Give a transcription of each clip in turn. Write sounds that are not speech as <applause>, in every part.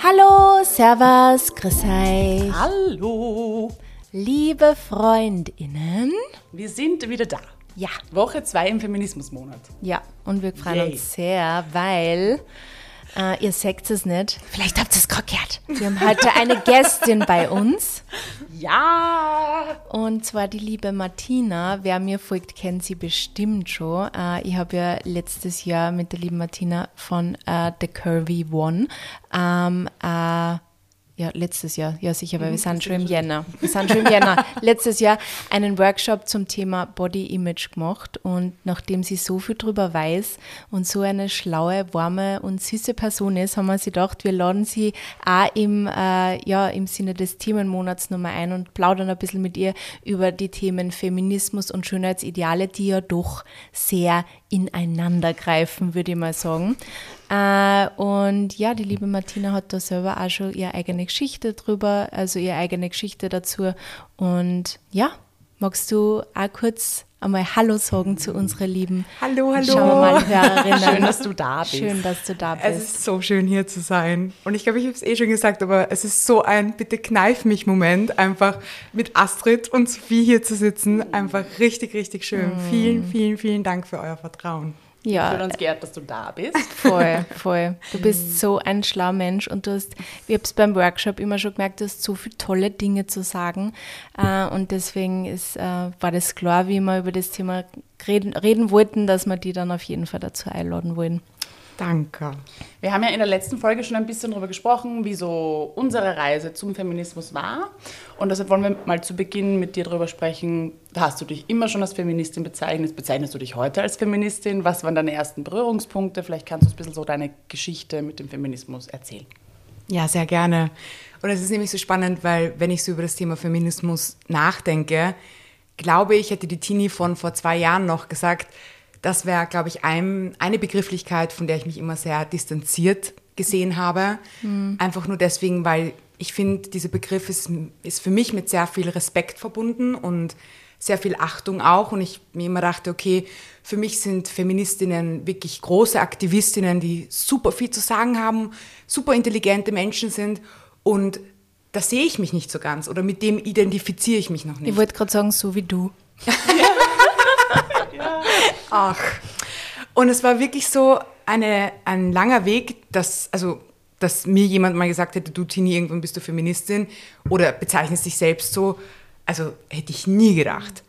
Hallo, Servus, grüß euch. Hallo. Liebe Freundinnen. Wir sind wieder da. Ja. Woche 2 im Feminismusmonat. Ja, und wir freuen Yay. uns sehr, weil äh, ihr seht es nicht. Vielleicht habt ihr es gerade gehört. Wir haben heute eine Gästin bei uns. Ja. Und zwar die liebe Martina. Wer mir folgt, kennt sie bestimmt schon. Äh, ich habe ja letztes Jahr mit der lieben Martina von äh, The Curvy One ähm, äh, ja, letztes Jahr, ja sicher, weil wir sind schon im Jänner. Wir sind schon im Jänner. letztes Jahr einen Workshop zum Thema Body Image gemacht und nachdem sie so viel drüber weiß und so eine schlaue, warme und süße Person ist, haben wir sie gedacht, wir laden sie auch im, äh, ja, im Sinne des Themenmonats nochmal ein und plaudern ein bisschen mit ihr über die Themen Feminismus und Schönheitsideale, die ja doch sehr ineinander greifen, würde ich mal sagen. Äh, und ja, die liebe Martina hat da selber auch schon ihre eigene Geschichte drüber, also ihre eigene Geschichte dazu. Und ja, magst du auch kurz einmal Hallo sagen zu unserer lieben Hallo, hallo. Schauen wir mal, <laughs> Hörerinnen. Schön, dass du da bist. Schön, dass du da Es bist. ist so schön hier zu sein. Und ich glaube, ich habe es eh schon gesagt, aber es ist so ein bitte kneif mich Moment, einfach mit Astrid und Sophie hier zu sitzen. Einfach richtig, richtig schön. Vielen, vielen, vielen Dank für euer Vertrauen. Wir fühlen Ja, uns geehrt, dass du da bist. <laughs> voll, <laughs> voll. Du bist so ein schlauer Mensch und du hast, ich habe es beim Workshop immer schon gemerkt, du hast so viele tolle Dinge zu sagen. Äh, und deswegen ist, äh, war das klar, wie wir über das Thema reden, reden wollten, dass wir die dann auf jeden Fall dazu einladen wollen. Danke. Wir haben ja in der letzten Folge schon ein bisschen darüber gesprochen, wie so unsere Reise zum Feminismus war. Und deshalb wollen wir mal zu Beginn mit dir darüber sprechen. Hast du dich immer schon als Feministin bezeichnet? Bezeichnest du dich heute als Feministin? Was waren deine ersten Berührungspunkte? Vielleicht kannst du ein bisschen so deine Geschichte mit dem Feminismus erzählen. Ja, sehr gerne. Und es ist nämlich so spannend, weil wenn ich so über das Thema Feminismus nachdenke, glaube ich, hätte die Tini von vor zwei Jahren noch gesagt, das wäre, glaube ich, ein, eine Begrifflichkeit, von der ich mich immer sehr distanziert gesehen habe. Einfach nur deswegen, weil ich finde, dieser Begriff ist, ist für mich mit sehr viel Respekt verbunden und sehr viel Achtung auch. Und ich mir immer dachte, okay, für mich sind Feministinnen wirklich große Aktivistinnen, die super viel zu sagen haben, super intelligente Menschen sind. Und da sehe ich mich nicht so ganz oder mit dem identifiziere ich mich noch nicht. Ich wollte gerade sagen, so wie du. <laughs> Ach. Und es war wirklich so eine, ein langer Weg, dass, also, dass mir jemand mal gesagt hätte, du Tini, irgendwann bist du Feministin oder bezeichnest dich selbst so. Also hätte ich nie gedacht.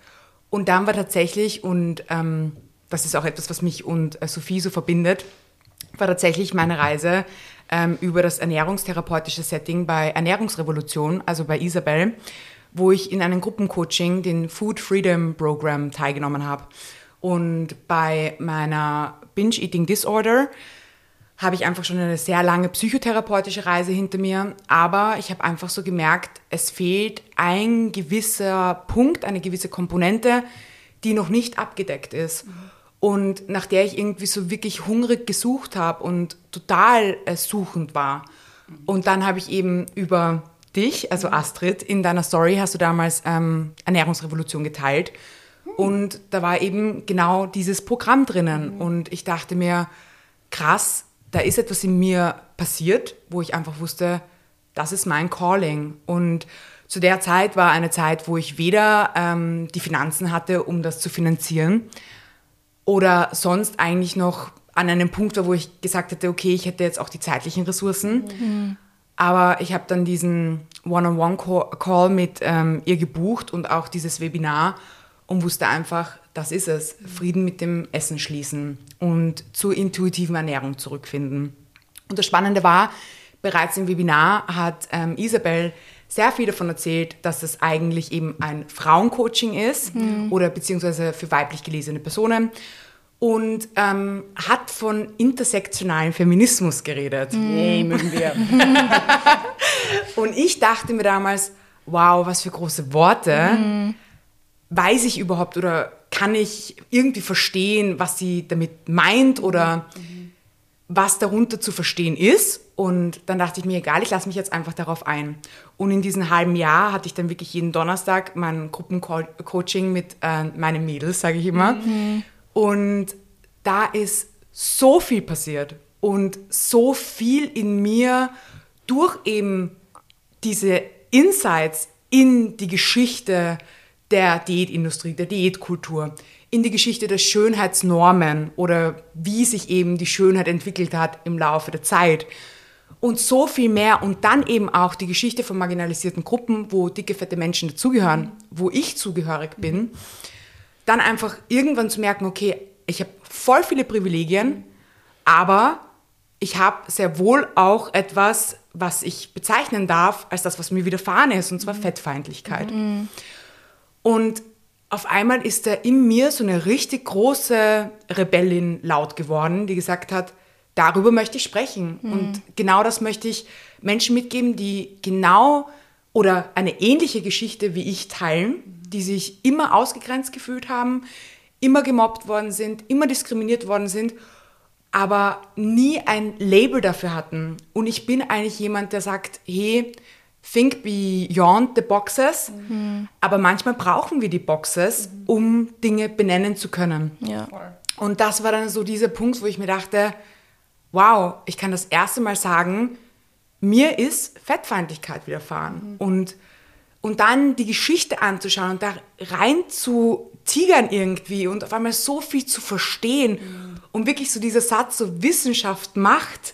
Und dann war tatsächlich, und ähm, das ist auch etwas, was mich und äh, Sophie so verbindet, war tatsächlich meine Reise ähm, über das ernährungstherapeutische Setting bei Ernährungsrevolution, also bei Isabel, wo ich in einem Gruppencoaching, den Food Freedom Program, teilgenommen habe. Und bei meiner Binge-Eating Disorder habe ich einfach schon eine sehr lange psychotherapeutische Reise hinter mir. Aber ich habe einfach so gemerkt, es fehlt ein gewisser Punkt, eine gewisse Komponente, die noch nicht abgedeckt ist. Und nach der ich irgendwie so wirklich hungrig gesucht habe und total äh, suchend war. Und dann habe ich eben über dich, also Astrid, in deiner Story hast du damals ähm, Ernährungsrevolution geteilt. Und da war eben genau dieses Programm drinnen. Und ich dachte mir, krass, da ist etwas in mir passiert, wo ich einfach wusste, das ist mein Calling. Und zu der Zeit war eine Zeit, wo ich weder ähm, die Finanzen hatte, um das zu finanzieren, oder sonst eigentlich noch an einem Punkt war, wo ich gesagt hätte, okay, ich hätte jetzt auch die zeitlichen Ressourcen. Aber ich habe dann diesen One-on-One-Call mit ähm, ihr gebucht und auch dieses Webinar und wusste einfach, das ist es, Frieden mit dem Essen schließen und zur intuitiven Ernährung zurückfinden. Und das Spannende war, bereits im Webinar hat ähm, Isabel sehr viel davon erzählt, dass es eigentlich eben ein Frauencoaching ist oder beziehungsweise für weiblich gelesene Personen und ähm, hat von intersektionalen Feminismus geredet. Yay, mögen wir. <laughs> Und ich dachte mir damals, wow, was für große Worte. Weiß ich überhaupt oder kann ich irgendwie verstehen, was sie damit meint oder was darunter zu verstehen ist? Und dann dachte ich mir, egal, ich lasse mich jetzt einfach darauf ein. Und in diesem halben Jahr hatte ich dann wirklich jeden Donnerstag mein Gruppencoaching mit äh, meinen Mädels, sage ich immer. Und da ist so viel passiert und so viel in mir durch eben diese Insights in die Geschichte der Diätindustrie, der Diätkultur, in die Geschichte der Schönheitsnormen oder wie sich eben die Schönheit entwickelt hat im Laufe der Zeit. Und so viel mehr und dann eben auch die Geschichte von marginalisierten Gruppen, wo dicke, fette Menschen dazugehören, wo ich zugehörig bin, dann einfach irgendwann zu merken, okay, ich habe voll viele Privilegien, aber ich habe sehr wohl auch etwas, was ich bezeichnen darf als das, was mir widerfahren ist, und zwar Fettfeindlichkeit. Und auf einmal ist da in mir so eine richtig große Rebellin laut geworden, die gesagt hat, darüber möchte ich sprechen. Und genau das möchte ich Menschen mitgeben, die genau oder eine ähnliche Geschichte wie ich teilen, die sich immer ausgegrenzt gefühlt haben, immer gemobbt worden sind, immer diskriminiert worden sind, aber nie ein Label dafür hatten. Und ich bin eigentlich jemand, der sagt, hey, think beyond the boxes, aber manchmal brauchen wir die Boxes, um Dinge benennen zu können. Ja. Und das war dann so dieser Punkt, wo ich mir dachte, wow, ich kann das erste Mal sagen, mir ist Fettfeindlichkeit widerfahren. Und, und dann die Geschichte anzuschauen und da rein zu tigern irgendwie und auf einmal so viel zu verstehen. Und wirklich so dieser Satz, so Wissenschaft macht.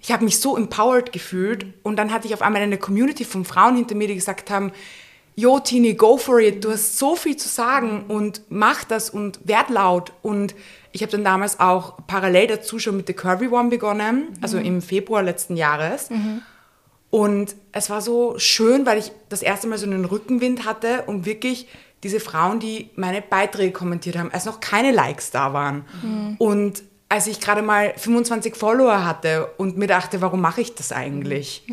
Ich habe mich so empowered gefühlt. Und dann hatte ich auf einmal eine Community von Frauen hinter mir, die gesagt haben, Jo, Tini, go for it. Du hast so viel zu sagen und mach das und werd laut. Und ich habe dann damals auch parallel dazu schon mit The Curvy One begonnen, also im Februar letzten Jahres. Und es war so schön, weil ich das erste Mal so einen Rückenwind hatte und wirklich diese Frauen, die meine Beiträge kommentiert haben, als noch keine Likes da waren. Und als ich gerade mal 25 Follower hatte und mir dachte, warum mache ich das eigentlich?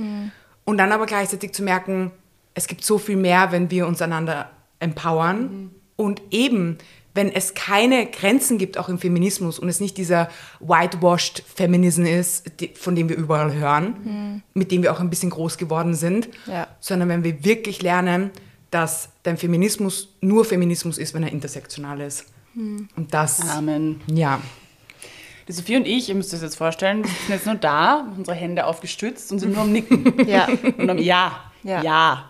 Und dann aber gleichzeitig zu merken, es gibt so viel mehr, wenn wir uns einander empowern. Und eben, wenn es keine Grenzen gibt, auch im Feminismus, und es nicht dieser whitewashed Feminism ist, die, von dem wir überall hören, mit dem wir auch ein bisschen groß geworden sind, Ja. sondern wenn wir wirklich lernen, dass dein Feminismus nur Feminismus ist, wenn er intersektional ist. Und das, Amen. ja. Die Sophie und ich, ihr müsst euch das jetzt vorstellen, wir sind jetzt nur da, unsere Hände aufgestützt und sind nur am Nicken. Ja. Und am Ja, Ja. ja,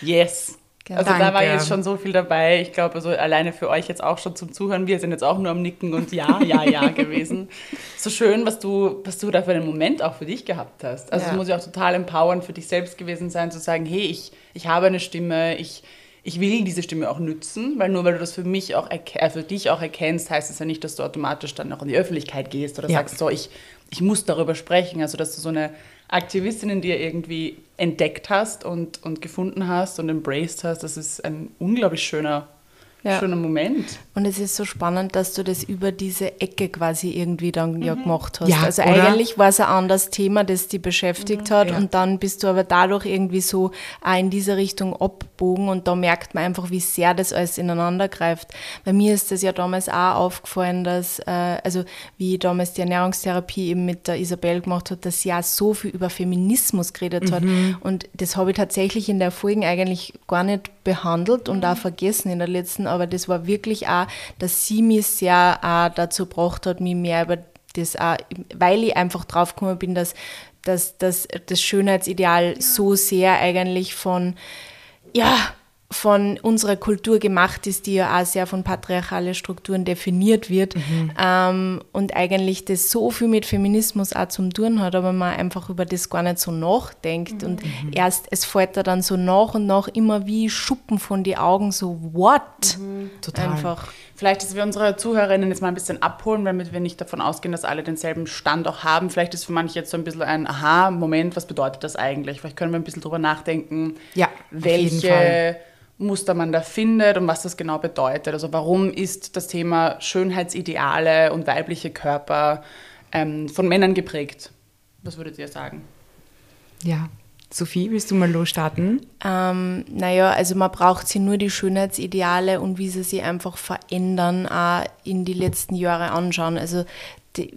yes. Genau. Also da war Danke. jetzt schon so viel dabei. Ich glaube, also alleine für euch jetzt auch schon zum Zuhören. Wir sind jetzt auch nur am Nicken und ja, ja, ja <laughs> gewesen. So schön, was du, was du da für einen Moment auch für dich gehabt hast. Also es Ja. muss ja auch total empowern für dich selbst gewesen sein, zu sagen, hey, ich, ich habe eine Stimme, ich, ich will diese Stimme auch nützen, weil nur weil du das für mich auch äh, für dich auch erkennst, heißt es ja nicht, dass du automatisch dann auch in die Öffentlichkeit gehst oder Ja. sagst, so, ich, ich muss darüber sprechen. Also, dass du so eine Aktivistin in dir irgendwie entdeckt hast und, und gefunden hast und embraced hast, das ist ein unglaublich schöner, Ja. schöner Moment. Und es ist so spannend, dass du das über diese Ecke quasi irgendwie dann ja gemacht hast. Ja, also oder? eigentlich war es ein anderes Thema, das dich beschäftigt hat Ja. und dann bist du aber dadurch irgendwie so auch in diese Richtung abbogen und da merkt man einfach, wie sehr das alles ineinander greift. Bei mir ist das ja damals auch aufgefallen, dass, äh, also wie damals die Ernährungstherapie eben mit der Isabel gemacht hat, dass sie ja so viel über Feminismus geredet hat und das habe ich tatsächlich in der Folge eigentlich gar nicht behandelt und auch vergessen in der letzten, aber das war wirklich auch, dass sie mich sehr auch dazu gebracht hat, mich mehr über das auch, weil ich einfach draufgekommen bin, dass, dass, dass das Schönheitsideal so sehr eigentlich von, ja, von unserer Kultur gemacht ist, die ja auch sehr von patriarchalen Strukturen definiert wird ähm, und eigentlich das so viel mit Feminismus auch zum tun hat, aber man einfach über das gar nicht so nachdenkt und erst es fällt da dann so nach und nach immer wie Schuppen von die Augen so what Total. einfach Vielleicht, dass wir unsere Zuhörerinnen jetzt mal ein bisschen abholen, damit wir nicht davon ausgehen, dass alle denselben Stand auch haben. Vielleicht ist für manche jetzt so ein bisschen ein Aha-Moment, was bedeutet das eigentlich? Vielleicht können wir ein bisschen drüber nachdenken, Ja, auf jeden Fall. welche Muster man da findet und was das genau bedeutet. Also warum ist das Thema Schönheitsideale und weibliche Körper ähm, von Männern geprägt? Was würdet ihr sagen? Ja. Sophie, willst du mal losstarten? Ähm, naja, also man braucht sie nur die Schönheitsideale und wie sie sich einfach verändern, auch in die letzten Jahre anschauen. Also die,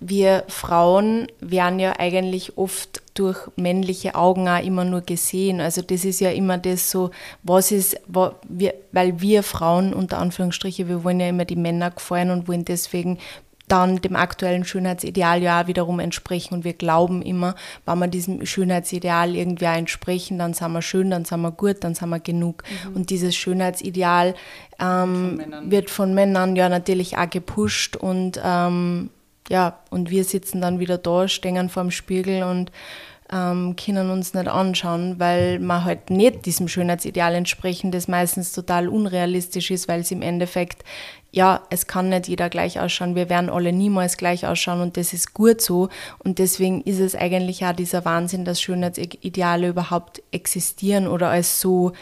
wir, Frauen werden ja eigentlich oft durch männliche Augen auch immer nur gesehen. Also das ist ja immer das so, was ist, wa- wir, weil wir Frauen unter Anführungsstriche, wir wollen ja immer die Männer gefallen und wollen deswegen dann dem aktuellen Schönheitsideal ja wiederum entsprechen. Und wir glauben immer, wenn wir diesem Schönheitsideal irgendwie entsprechen, dann sind wir schön, dann sind wir gut, dann sind wir genug. Mhm. Und dieses Schönheitsideal ähm, von wird von Männern ja natürlich auch gepusht und ähm, ja, und wir sitzen dann wieder da, stehen vor dem Spiegel und ähm, können uns nicht anschauen, weil man halt nicht diesem Schönheitsideal entsprechen, das meistens total unrealistisch ist, weil es im Endeffekt, ja, es kann nicht jeder gleich ausschauen. Wir werden alle niemals gleich ausschauen und das ist gut so. Und deswegen ist es eigentlich auch dieser Wahnsinn, dass Schönheitsideale überhaupt existieren oder als so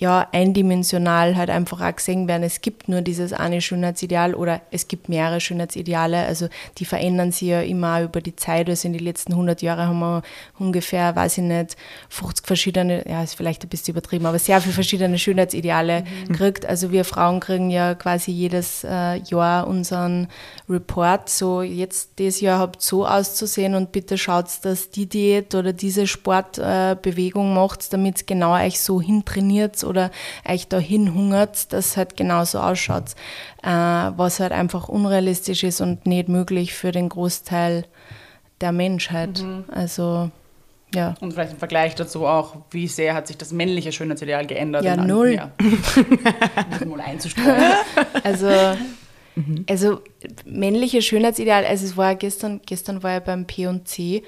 ja, eindimensional halt einfach auch gesehen werden. Es gibt nur dieses eine Schönheitsideal oder es gibt mehrere Schönheitsideale. Also die verändern sich ja immer über die Zeit. Also in den letzten 100 Jahren haben wir ungefähr, weiß ich nicht, 50 verschiedene, ja, ist vielleicht ein bisschen übertrieben, aber sehr viele verschiedene Schönheitsideale mhm. gekriegt. Also wir Frauen kriegen ja quasi jedes äh, Jahr unseren Report. So, jetzt dieses Jahr habt so auszusehen und bitte schaut, dass die Diät oder diese Sportbewegung äh, macht, damit es genau euch so hintrainiert oder euch dahin hungert, dass es halt genauso ausschaut, äh, was halt einfach unrealistisch ist und nicht möglich für den Großteil der Menschheit. Mhm. Also ja. Und vielleicht im Vergleich dazu auch, wie sehr hat sich das männliche Schönheitsideal geändert? Ja, null. Ja. <laughs> mal einzustreuen. <laughs> Also, mhm. also männliche Schönheitsideal, also es war gestern, gestern war ich beim P&C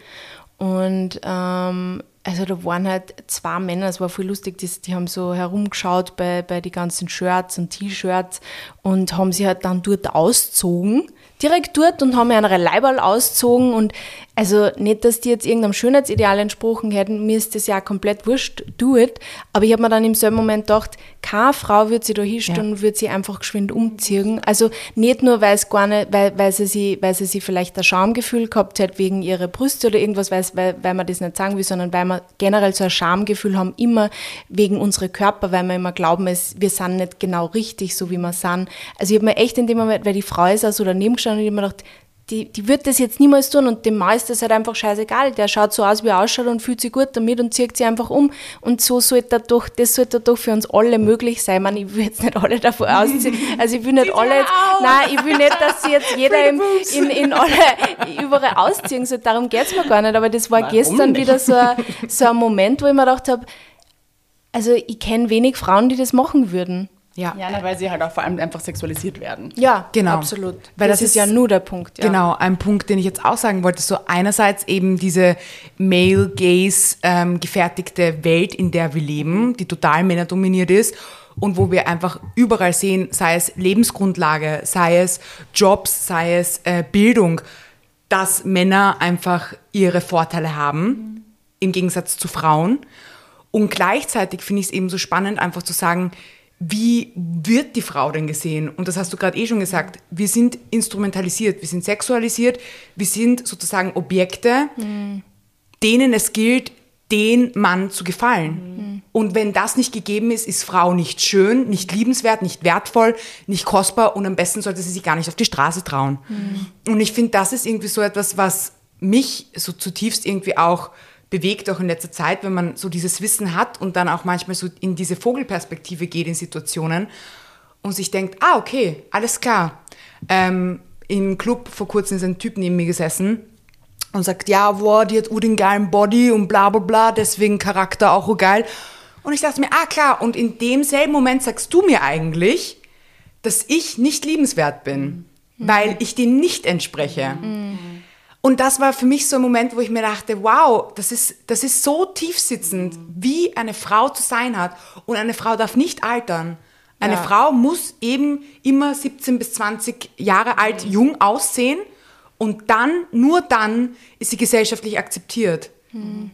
und ähm, also da waren halt zwei Männer, es war voll lustig, die, die haben so herumgeschaut bei, bei die ganzen Shirts und T-Shirts und haben sie halt dann dort auszogen direkt dort und haben eine Leiberl ausgezogen und also nicht, dass die jetzt irgendeinem Schönheitsideal entsprochen hätten, mir ist das ja komplett wurscht, do it, aber ich habe mir dann im selben Moment gedacht, keine Frau wird sie da hinstellen ja. und wird sie einfach geschwind umziehen, also nicht nur, weil es gar nicht, weil, weil sie sie, weil sie sie vielleicht ein Schamgefühl gehabt hat wegen ihrer Brüste oder irgendwas, weil, weil, weil man das nicht sagen will, sondern weil wir generell so ein Schamgefühl haben, immer wegen unserer Körper, weil wir immer glauben, es, wir sind nicht genau richtig, so wie wir sind. Also ich habe mir echt in dem Moment, weil die Frau ist auch so daneben gestanden, und ich mir gedacht, die, die wird das jetzt niemals tun und dem Mann ist das halt einfach scheißegal. Der schaut so aus, wie er ausschaut und fühlt sich gut damit und zieht sich einfach um. Und so sollte doch, das sollte doch für uns alle möglich sein. Ich, meine, ich will jetzt nicht alle davon <laughs> ausziehen. Also ich will nicht alle jetzt, nein, ich will nicht, dass sie jetzt <laughs> jeder im, in, in alle überall ausziehen soll. Darum geht es mir gar nicht. Aber das war Warum gestern nicht? wieder so ein, so ein Moment, wo ich mir gedacht habe, also ich kenne wenig Frauen, die das machen würden. Ja. ja, weil sie halt auch vor allem einfach sexualisiert werden. Ja, genau. Absolut. Weil das, das ist, ist, ja nur der Punkt. Ja. Genau, ein Punkt, den ich jetzt auch sagen wollte. So einerseits eben diese Male Gaze ähm, gefertigte Welt, in der wir leben, die total männerdominiert ist und wo wir einfach überall sehen, sei es Lebensgrundlage, sei es Jobs, sei es äh, Bildung, dass Männer einfach ihre Vorteile haben, mhm. im Gegensatz zu Frauen. Und gleichzeitig finde ich es eben so spannend, einfach zu sagen, wie wird die Frau denn gesehen? Und das hast du gerade eh schon gesagt. Wir sind instrumentalisiert, wir sind sexualisiert, wir sind sozusagen Objekte, mhm. denen es gilt, den Mann zu gefallen. Mhm. Und wenn das nicht gegeben ist, ist Frau nicht schön, nicht liebenswert, nicht wertvoll, nicht kostbar und am besten sollte sie sich gar nicht auf die Straße trauen. Mhm. Und ich finde, das ist irgendwie so etwas, was mich so zutiefst irgendwie auch bewegt, auch in letzter Zeit, wenn man so dieses Wissen hat und dann auch manchmal so in diese Vogelperspektive geht in Situationen und sich denkt, ah, okay, alles klar. Ähm, Im Club vor kurzem ist ein Typ neben mir gesessen und sagt, ja, boah, die hat den geilen Body und bla bla bla, deswegen Charakter auch geil. Und ich dachte mir, ah klar, und in demselben Moment sagst du mir eigentlich, dass ich nicht liebenswert bin, mhm. weil ich dem nicht entspreche. Mhm. Und das war für mich so ein Moment, wo ich mir dachte, wow, das ist, das ist so tiefsitzend, wie eine Frau zu sein hat. Und eine Frau darf nicht altern. Eine ja. Frau muss eben immer 17 bis 20 Jahre alt, mhm. jung aussehen. Und dann, nur dann, ist sie gesellschaftlich akzeptiert. Mhm.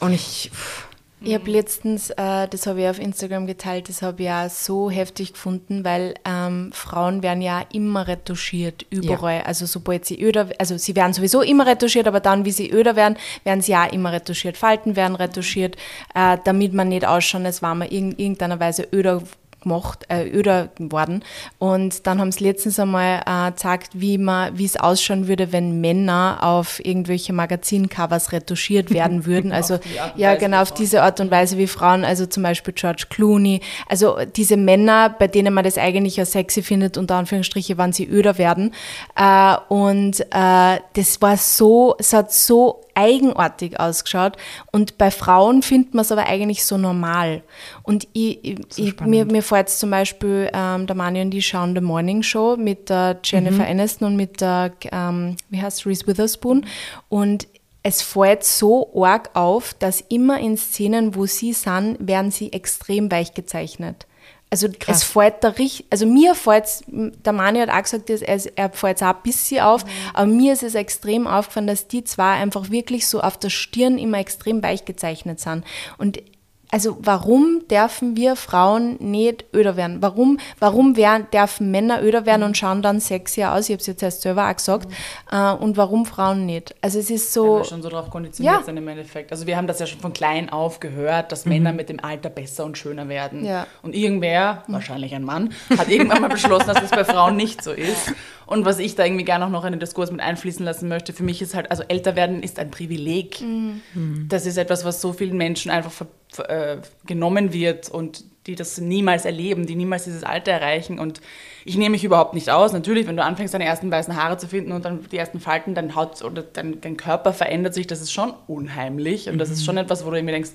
Und ich. Pff, ich habe letztens, äh, das habe ich auf Instagram geteilt, das habe ich auch so heftig gefunden, weil ähm, Frauen werden ja immer retuschiert, überall. Ja. Also sobald sie öder, also sie werden sowieso immer retuschiert, aber dann, wie sie öder werden, werden sie ja immer retuschiert. Falten werden retuschiert, äh, damit man nicht ausschauen, als war man in irgendeiner Weise öder gemacht, äh, öder geworden. Und dann haben sie letztens einmal äh, gezeigt, wie man, wie es ausschauen würde, wenn Männer auf irgendwelche Magazincovers retuschiert werden <laughs> würden. Also ja, genau auf diese Art und Weise wie Frauen, also zum Beispiel George Clooney. Also diese Männer, bei denen man das eigentlich ja sexy findet, unter Anführungsstriche, wann sie öder werden. Äh, und äh, das war so, es hat so eigenartig ausgeschaut. Und bei Frauen findet man es aber eigentlich so normal. Und ich, ich, mir, mir fällt zum Beispiel, ähm, der Mani und die schauen The Morning Show mit der Jennifer mhm. Aniston und mit der, ähm, wie heißt Reese Witherspoon. Und es fällt so arg auf, dass immer in Szenen, wo sie sind, werden sie extrem weich gezeichnet. Also Krass. es fällt da richtig, also mir fällt der Mani hat auch gesagt, er, er fällt auch ein bisschen auf, mhm. aber mir ist es extrem aufgefallen, dass die zwei einfach wirklich so auf der Stirn immer extrem weich gezeichnet sind. Und also warum dürfen wir Frauen nicht öder werden? Warum, warum werden, dürfen Männer öder werden und schauen dann sexier aus? Ich habe es jetzt erst selber auch gesagt. Mhm. Und warum Frauen nicht? Also es ist so... Weil wir schon so darauf konditioniert ja. sind im Endeffekt. Also wir haben das ja schon von klein auf gehört, dass mhm. Männer mit dem Alter besser und schöner werden. Ja. Und irgendwer, mhm. wahrscheinlich ein Mann, hat irgendwann mal beschlossen, dass das bei Frauen nicht so ist. <laughs> Und was ich da irgendwie gerne auch noch in den Diskurs mit einfließen lassen möchte, für mich ist halt, also älter werden ist ein Privileg. Mhm. Das ist etwas, was so vielen Menschen einfach äh, genommen wird und die das niemals erleben, die niemals dieses Alter erreichen. Und ich nehme mich überhaupt nicht aus. Natürlich, wenn du anfängst, deine ersten weißen Haare zu finden und dann die ersten Falten, dein Haut oder dein, dein Körper verändert sich, das ist schon unheimlich. Und mhm. das ist mhm. schon etwas, wo du irgendwie denkst,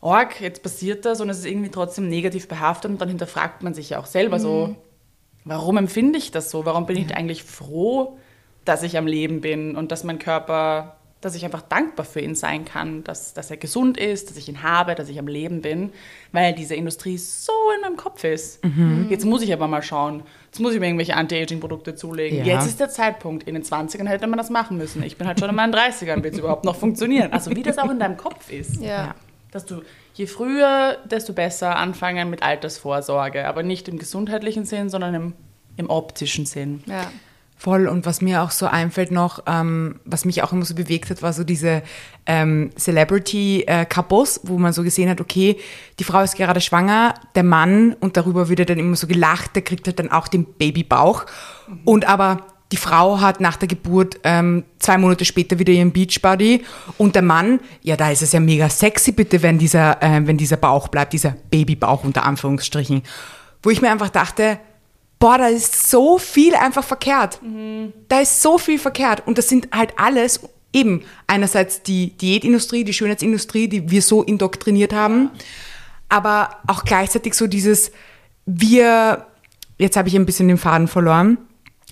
Org, jetzt passiert das und es ist irgendwie trotzdem negativ behaftet und dann hinterfragt man sich ja auch selber mhm. so, warum empfinde ich das so? Warum bin ich eigentlich froh, dass ich am Leben bin und dass mein Körper, dass ich einfach dankbar für ihn sein kann, dass, dass er gesund ist, dass ich ihn habe, dass ich am Leben bin, weil diese Industrie so in meinem Kopf ist. Mhm. Jetzt muss ich aber mal schauen. Jetzt muss ich mir irgendwelche Anti-Aging-Produkte zulegen. Ja. Jetzt ist der Zeitpunkt. In den 20ern hätte man das machen müssen. Ich bin halt schon in meinen 30ern, wird es überhaupt noch funktionieren. Also wie das auch in deinem Kopf ist. Ja. Dass du je früher, desto besser anfangen mit Altersvorsorge. Aber nicht im gesundheitlichen Sinn, sondern im, im optischen Sinn. Ja. Voll. Und was mir auch so einfällt noch, ähm, was mich auch immer so bewegt hat, war so diese ähm, Celebrity-Couples, wo man so gesehen hat, okay, die Frau ist gerade schwanger, der Mann, und darüber wird dann immer so gelacht, der kriegt halt dann auch den Babybauch. Mhm. Und aber die Frau hat nach der Geburt ähm, zwei Monate später wieder ihren Beachbody und der Mann, ja, da ist es ja mega sexy, bitte, wenn dieser, äh, wenn dieser Bauch bleibt, dieser Babybauch unter Anführungsstrichen. Wo ich mir einfach dachte, boah, da ist so viel einfach verkehrt. Mhm. Da ist so viel verkehrt. Und das sind halt alles eben einerseits die Diätindustrie, die Schönheitsindustrie, die wir so indoktriniert haben, aber auch gleichzeitig so dieses, wir, jetzt habe ich ein bisschen den Faden verloren,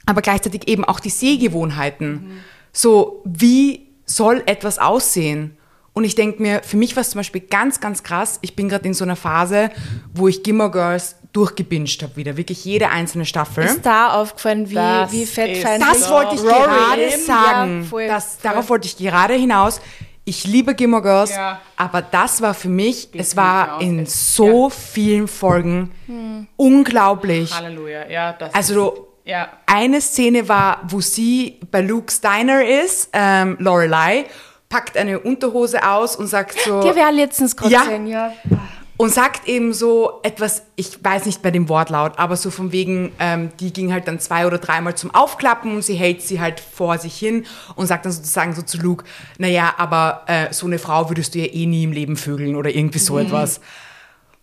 aber gleichzeitig eben auch die Sehgewohnheiten. Mhm. So, wie soll etwas aussehen? Und ich denke mir, für mich war es zum Beispiel ganz, ganz krass. Ich bin gerade in so einer Phase, wo ich Gimmer Girls durchgebinged habe wieder. Wirklich jede einzelne Staffel. Ist da aufgefallen, wie, das wie fettfeindlich Das wollte ich Rory gerade sagen. Ja, voll, das, voll. Darauf wollte ich gerade hinaus. Ich liebe Gilmore Girls, ja. aber das war für mich, Geht es war in so ja. vielen Folgen hm. unglaublich. Halleluja, ja. Das also ja. Eine Szene war, wo sie bei Luke Steiner ist, ähm, Lorelei, packt eine Unterhose aus und sagt so. Die wäre letztens gerade ja, gesehen, ja. Und sagt eben so etwas, ich weiß nicht bei dem Wortlaut, aber so von wegen, ähm, die ging halt dann zwei oder dreimal zum Aufklappen und sie hält sie halt vor sich hin und sagt dann sozusagen so zu Luke, naja, aber äh, so eine Frau würdest du ja eh nie im Leben vögeln oder irgendwie so mhm. etwas.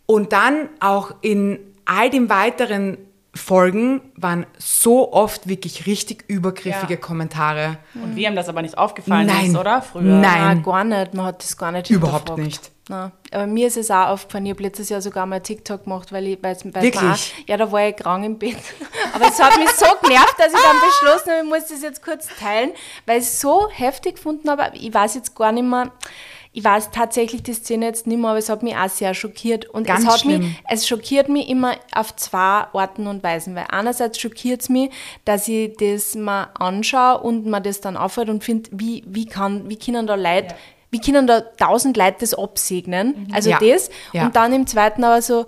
Und dann auch in all dem weiteren Folgen waren so oft wirklich richtig übergriffige ja. Kommentare. Und wie haben das aber nicht aufgefallen Nein. ist, oder? Früher? Nein. Nein, gar nicht. Man hat das gar nicht Überhaupt nicht. Nein. Aber mir ist es auch aufgefallen, ich habe letztes Jahr sogar mal TikTok gemacht, weil ich, weil Wirklich? Auch, ja, da war ich krank im Bett. <laughs> Aber es hat mich so genervt, dass ich dann beschlossen habe, ich muss das jetzt kurz teilen, weil ich es so heftig gefunden habe. Ich weiß jetzt gar nicht mehr, ich weiß tatsächlich die Szene jetzt nicht mehr, aber es hat mich auch sehr schockiert. Und Ganz es, hat schlimm. mich, es schockiert mich immer auf zwei Arten und Weisen. Weil einerseits schockiert es mich, dass ich das mal anschaue und mir das dann auffällt und finde, wie, wie, kann, wie können da Leute, ja. wie können da tausend Leute das absegnen? Mhm. Also ja. das. Ja. Und dann im zweiten aber so,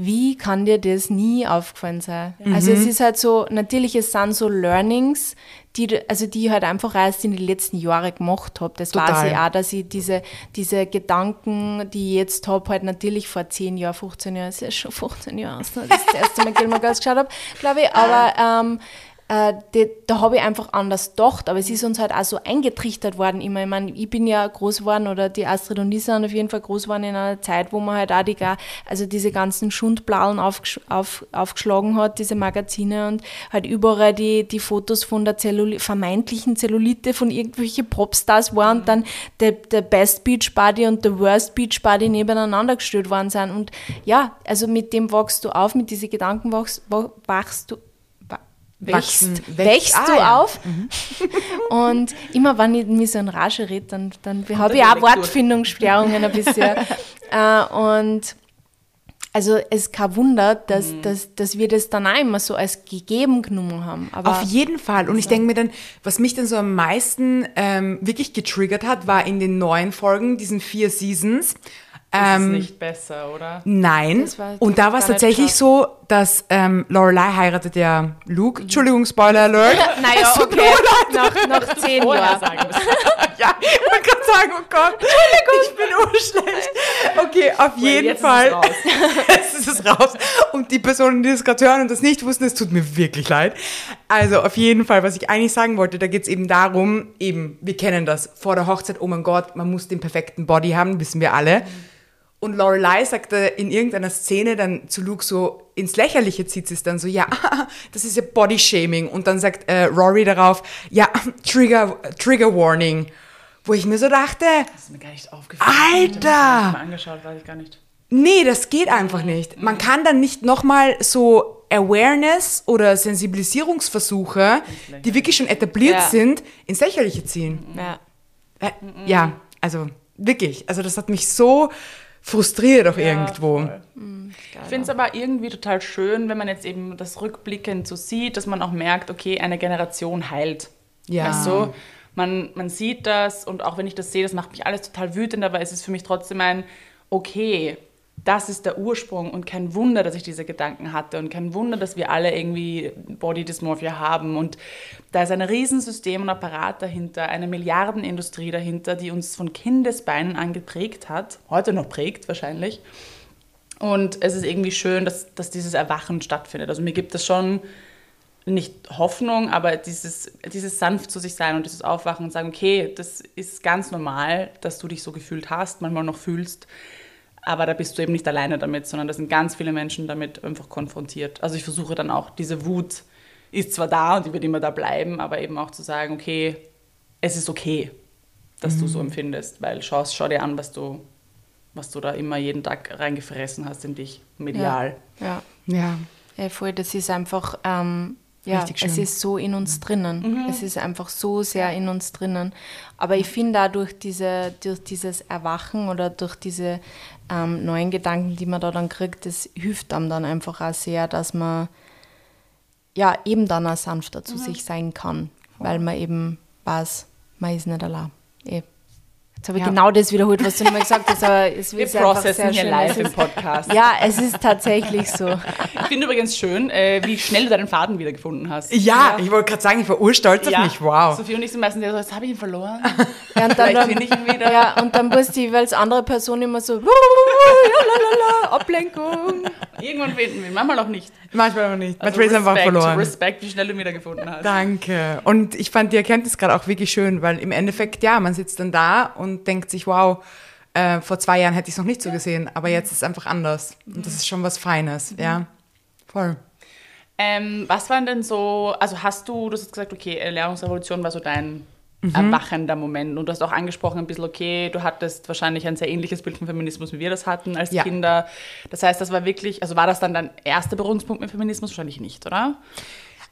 wie kann dir das nie aufgefallen sein? Also es ist halt so, natürlich es sind so Learnings, die, also die ich halt einfach erst in den letzten Jahren gemacht habe. Das Total. weiß ich auch, dass ich diese, diese Gedanken, die ich jetzt habe, halt natürlich vor 10 Jahren, 15 Jahren, ist ja schon 15 Jahre, aus, dass ich das erste Mal Gilmore Girls geschaut habe, glaube ich, aber ähm, äh, die, da habe ich einfach anders gedacht, aber es ist uns halt auch so eingetrichtert worden immer. Ich meine, ich bin ja groß geworden oder die Astrid und ich sind auf jeden Fall groß geworden in einer Zeit, wo man halt auch die, also diese ganzen Schundblauen aufgesch auf, aufgeschlagen hat, diese Magazine und halt überall die, die Fotos von der Zelluli vermeintlichen Zellulite von irgendwelchen Popstars waren und dann der, der Best Beach Body und der Worst Beach Body nebeneinander gestellt worden sind. Und ja, also mit dem wachst du auf, mit diesen Gedanken wachst, wa- wachst du, wächst, wächst. wächst Ah, du ja. auf. <laughs> Und immer wenn ich mich so in Rage rede, dann, dann habe ich auch. Wortfindungsstörungen ein bisschen. <laughs> äh, und also es ist kein Wunder, dass, Mhm. dass, dass wir das dann auch immer so als gegeben genommen haben. Aber Auf jeden Fall. Und ich denke mir dann, was mich dann so am meisten ähm, wirklich getriggert hat, war in den neuen Folgen, diesen vier Seasons. Das Ähm, ist nicht besser, oder? Nein. Und da war es tatsächlich so, dass ähm, Lorelei heiratet ja Luke. Entschuldigung, Spoiler Alert. <laughs> naja, <laughs> Es okay, leid. nach, nach zehn müssen. <laughs> <laughs> ja, ich wollte gerade sagen, oh Gott, ich bin urschlecht. Okay, auf jeden ist es Fall. <laughs> Jetzt ist es raus. Und die Personen, die das gerade hören und das nicht wussten, es tut mir wirklich leid. Also auf jeden Fall, was ich eigentlich sagen wollte, da geht es eben darum, eben, wir kennen das, vor der Hochzeit, oh mein Gott, man muss den perfekten Body haben, wissen wir alle. Und Lorelei sagte in irgendeiner Szene dann zu Luke so, ins Lächerliche zieht sie es dann so, ja, <laughs> das ist ja Body-Shaming. Und dann sagt äh, Rory darauf, ja, Trigger, Trigger Warning. Wo ich mir so dachte, Das ist mir gar nicht aufgefallen. Alter! Ich mal angeschaut, weiß ich gar nicht. Nee, das geht einfach nicht. Man kann dann nicht nochmal so Awareness oder Sensibilisierungsversuche, die wirklich schon etabliert Ja. sind, ins Lächerliche ziehen. Ja. Äh, ja, also wirklich. Also das hat mich so frustriert auch irgendwo. voll. Ich finde es aber irgendwie total schön, wenn man jetzt eben das rückblickend so sieht, dass man auch merkt, okay, eine Generation heilt. Ja. Weißt du? Man, man sieht das und auch wenn ich das sehe, das macht mich alles total wütend, aber es ist für mich trotzdem ein, okay, das ist der Ursprung und kein Wunder, dass ich diese Gedanken hatte und kein Wunder, dass wir alle irgendwie Body Dysmorphia haben und da ist ein Riesensystem und Apparat dahinter, eine Milliardenindustrie dahinter, die uns von Kindesbeinen an geprägt hat, heute noch prägt wahrscheinlich. Und es ist irgendwie schön, dass, dass dieses Erwachen stattfindet. Also mir gibt es schon nicht Hoffnung, aber dieses, dieses sanft zu sich sein und dieses Aufwachen und sagen, okay, das ist ganz normal, dass du dich so gefühlt hast, manchmal noch fühlst, aber da bist du eben nicht alleine damit, sondern da sind ganz viele Menschen damit einfach konfrontiert. Also ich versuche dann auch, diese Wut ist zwar da und die wird immer da bleiben, aber eben auch zu sagen, okay, es ist okay, dass du so empfindest, weil schau, schau dir an, was du, was du da immer jeden Tag reingefressen hast in dich, medial. Ja. Ja. Ja, voll, das ist einfach, ähm, ja, Richtig schön. es ist so in uns drinnen. Es ist einfach so sehr in uns drinnen. Aber ich finde auch durch, diese, durch dieses Erwachen oder durch diese ähm, neuen Gedanken, die man da dann kriegt, das hilft einem dann einfach auch sehr, dass man ja eben dann auch sanfter zu sich sein kann, weil man eben weiß, man ist nicht allein. Eh. Jetzt habe ich Ja. genau das wiederholt, was du nochmal gesagt hast, aber es Wir ist processen sehr hier schön. live im Podcast. ja, es ist tatsächlich so. Ich finde übrigens schön, äh, wie schnell du deinen Faden wiedergefunden hast. Ja, ich wollte gerade sagen, ich war urstolz auf mich. Wow. Sophie und ich sind meistens so, jetzt habe ich ihn verloren. Ja, und dann, Vielleicht dann, finde ich ihn wieder. ja, und dann muss die jeweils andere Person immer so, lalalala, Ablenkung. Irgendwann finden wir ihn, manchmal auch nicht. Manchmal aber nicht. Also Manchmal ist einfach Respekt, verloren. Respekt, wie schnell du ihn wiedergefunden hast. Danke. Und ich fand die Erkenntnis gerade auch wirklich schön, weil im Endeffekt, ja, man sitzt dann da und denkt sich, wow, äh, vor zwei Jahren hätte ich es noch nicht so gesehen, aber jetzt ist es einfach anders. Und das ist schon was Feines, ja. Voll. Ähm, was waren denn so, also hast du, du hast gesagt, okay, Ernährungsrevolution war so dein Mhm. erwachender Moment und du hast auch angesprochen ein bisschen, okay, du hattest wahrscheinlich ein sehr ähnliches Bild von Feminismus, wie wir das hatten als Ja. Kinder. Das heißt, das war wirklich, also war das dann dein erster Berührungspunkt mit Feminismus? Wahrscheinlich nicht, oder?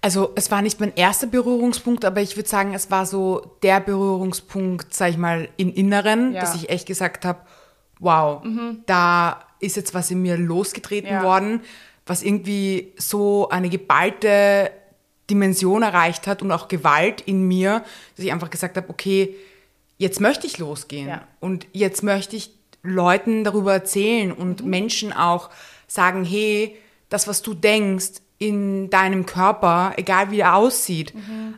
Also es war nicht mein erster Berührungspunkt, aber ich würde sagen, es war so der Berührungspunkt, sag ich mal, im Inneren, Ja. dass ich echt gesagt habe, wow, da ist jetzt was in mir losgetreten Ja. worden, was irgendwie so eine geballte Dimension erreicht hat und auch Gewalt in mir, dass ich einfach gesagt habe, okay, jetzt möchte ich losgehen Ja. und jetzt möchte ich Leuten darüber erzählen und Menschen auch sagen, hey, das, was du denkst in deinem Körper, egal wie er aussieht,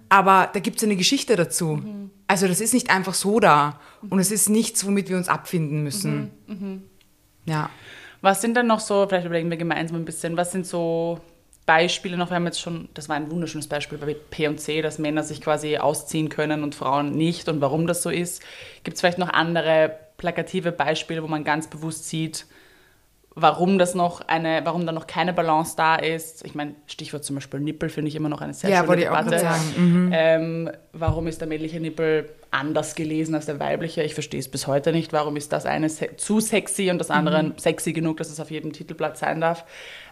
aber da gibt es eine Geschichte dazu. Also das ist nicht einfach so da und es ist nichts, womit wir uns abfinden müssen. Ja. Was sind dann noch so, vielleicht überlegen wir gemeinsam ein bisschen, was sind so Beispiele noch? Wir haben jetzt schon, das war ein wunderschönes Beispiel bei P&C, dass Männer sich quasi ausziehen können und Frauen nicht und warum das so ist. Gibt es vielleicht noch andere plakative Beispiele, wo man ganz bewusst sieht, warum das noch eine, warum da noch keine Balance da ist. Ich meine, Stichwort zum Beispiel Nippel finde ich immer noch eine sehr Ja, schöne wollte ich auch Debatte. sagen. Mhm. Ähm, warum ist der männliche Nippel anders gelesen als der weibliche? Ich verstehe es bis heute nicht. Warum ist das eine se zu sexy und das andere Mhm. sexy genug, dass es auf jedem Titelblatt sein darf?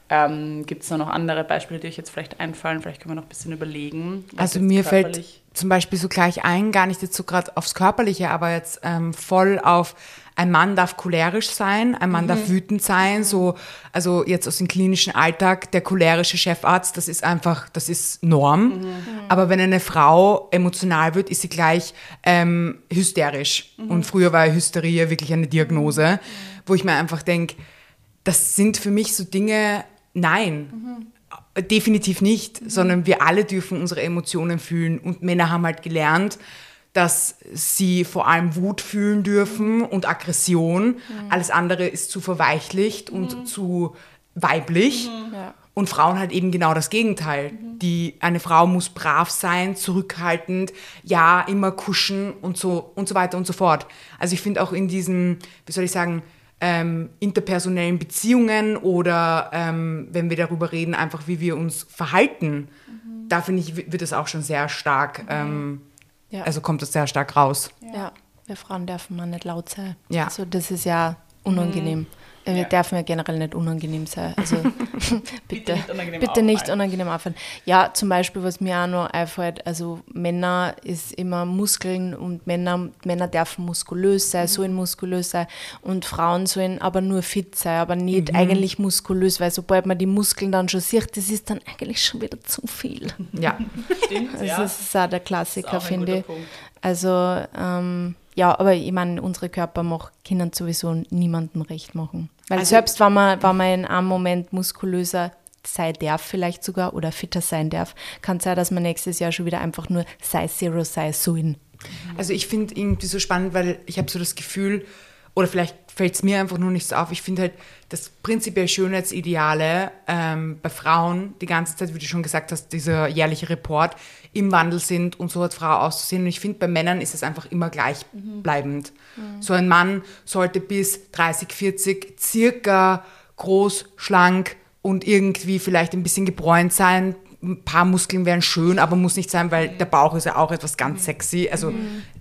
Ähm, Gibt es da noch andere Beispiele, die euch jetzt vielleicht einfallen? Vielleicht können wir noch ein bisschen überlegen. Also mir fällt zum Beispiel so gleich ein, gar nicht jetzt so gerade aufs Körperliche, aber jetzt ähm, voll auf ein Mann darf cholerisch sein, ein Mann darf wütend sein, so, also jetzt aus dem klinischen Alltag, der cholerische Chefarzt, das ist einfach, das ist Norm. Aber wenn eine Frau emotional wird, ist sie gleich ähm, hysterisch. Und früher war Hysterie wirklich eine Diagnose, wo ich mir einfach denke, das sind für mich so Dinge, nein, definitiv nicht, sondern wir alle dürfen unsere Emotionen fühlen und Männer haben halt gelernt, dass sie vor allem Wut fühlen dürfen und Aggression. Alles andere ist zu verweichlicht und zu weiblich. Ja. Und Frauen halt eben genau das Gegenteil. Die, eine Frau muss brav sein, zurückhaltend, ja, immer kuschen und so und so weiter und so fort. Also ich finde auch in diesen, wie soll ich sagen, ähm, interpersonellen Beziehungen oder ähm, wenn wir darüber reden, einfach wie wir uns verhalten, da finde ich, wird es auch schon sehr stark, ähm, Ja. also kommt es sehr stark raus. Ja, wir Frauen dürfen mal nicht laut sein. Ja. Also das ist ja unangenehm. Wir Ja. dürfen ja generell nicht unangenehm sein. Also <laughs> <laughs> bitte, nicht unangenehm bitte nicht unangenehm auffallen. Ja, zum Beispiel, was mir auch noch einfällt, also Männer ist immer Muskeln und Männer, Männer dürfen muskulös sein, sollen muskulös sein und Frauen sollen aber nur fit sein, aber nicht eigentlich muskulös, weil sobald man die Muskeln dann schon sieht, das ist dann eigentlich schon wieder zu viel. Ja, <laughs> Stimmt, Also ja. Das ist auch der Klassiker, auch finde ich. Punkt. Also, ähm, ja, aber ich meine, unsere Körper mach, können sowieso niemandem recht machen. Weil Also- selbst wenn man, wenn man in einem Moment muskulöser sein darf, vielleicht sogar, oder fitter sein darf, kann es sein, dass man nächstes Jahr schon wieder einfach nur Size Zero sein sollen. Also ich finde irgendwie so spannend, weil ich habe so das Gefühl, oder vielleicht fällt es mir einfach nur nicht so auf, ich finde halt, dass prinzipiell Schönheitsideale ähm, bei Frauen die ganze Zeit, wie du schon gesagt hast, dieser jährliche Report im Wandel sind und so hat Frau auszusehen. Und ich finde, bei Männern ist es einfach immer gleichbleibend. So ein Mann sollte bis 30, 40 circa groß, schlank und irgendwie vielleicht ein bisschen gebräunt sein, ein paar Muskeln wären schön, aber muss nicht sein, weil der Bauch ist ja auch etwas ganz sexy. Also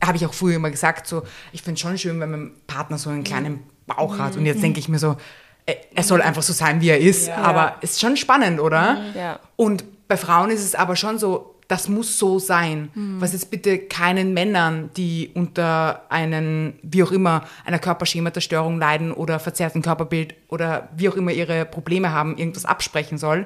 habe ich auch früher immer gesagt, so ich finde es schon schön, wenn mein Partner so einen kleinen Bauch hat. Und jetzt denke ich mir so, äh, er soll einfach so sein, wie er ist. Aber ist schon spannend, oder? Ja. Und bei Frauen ist es aber schon so, das muss so sein. Was jetzt bitte keinen Männern, die unter einen, wie auch immer, einer Körperschemata-Störung leiden oder verzerrten Körperbild oder wie auch immer ihre Probleme haben, irgendwas absprechen soll.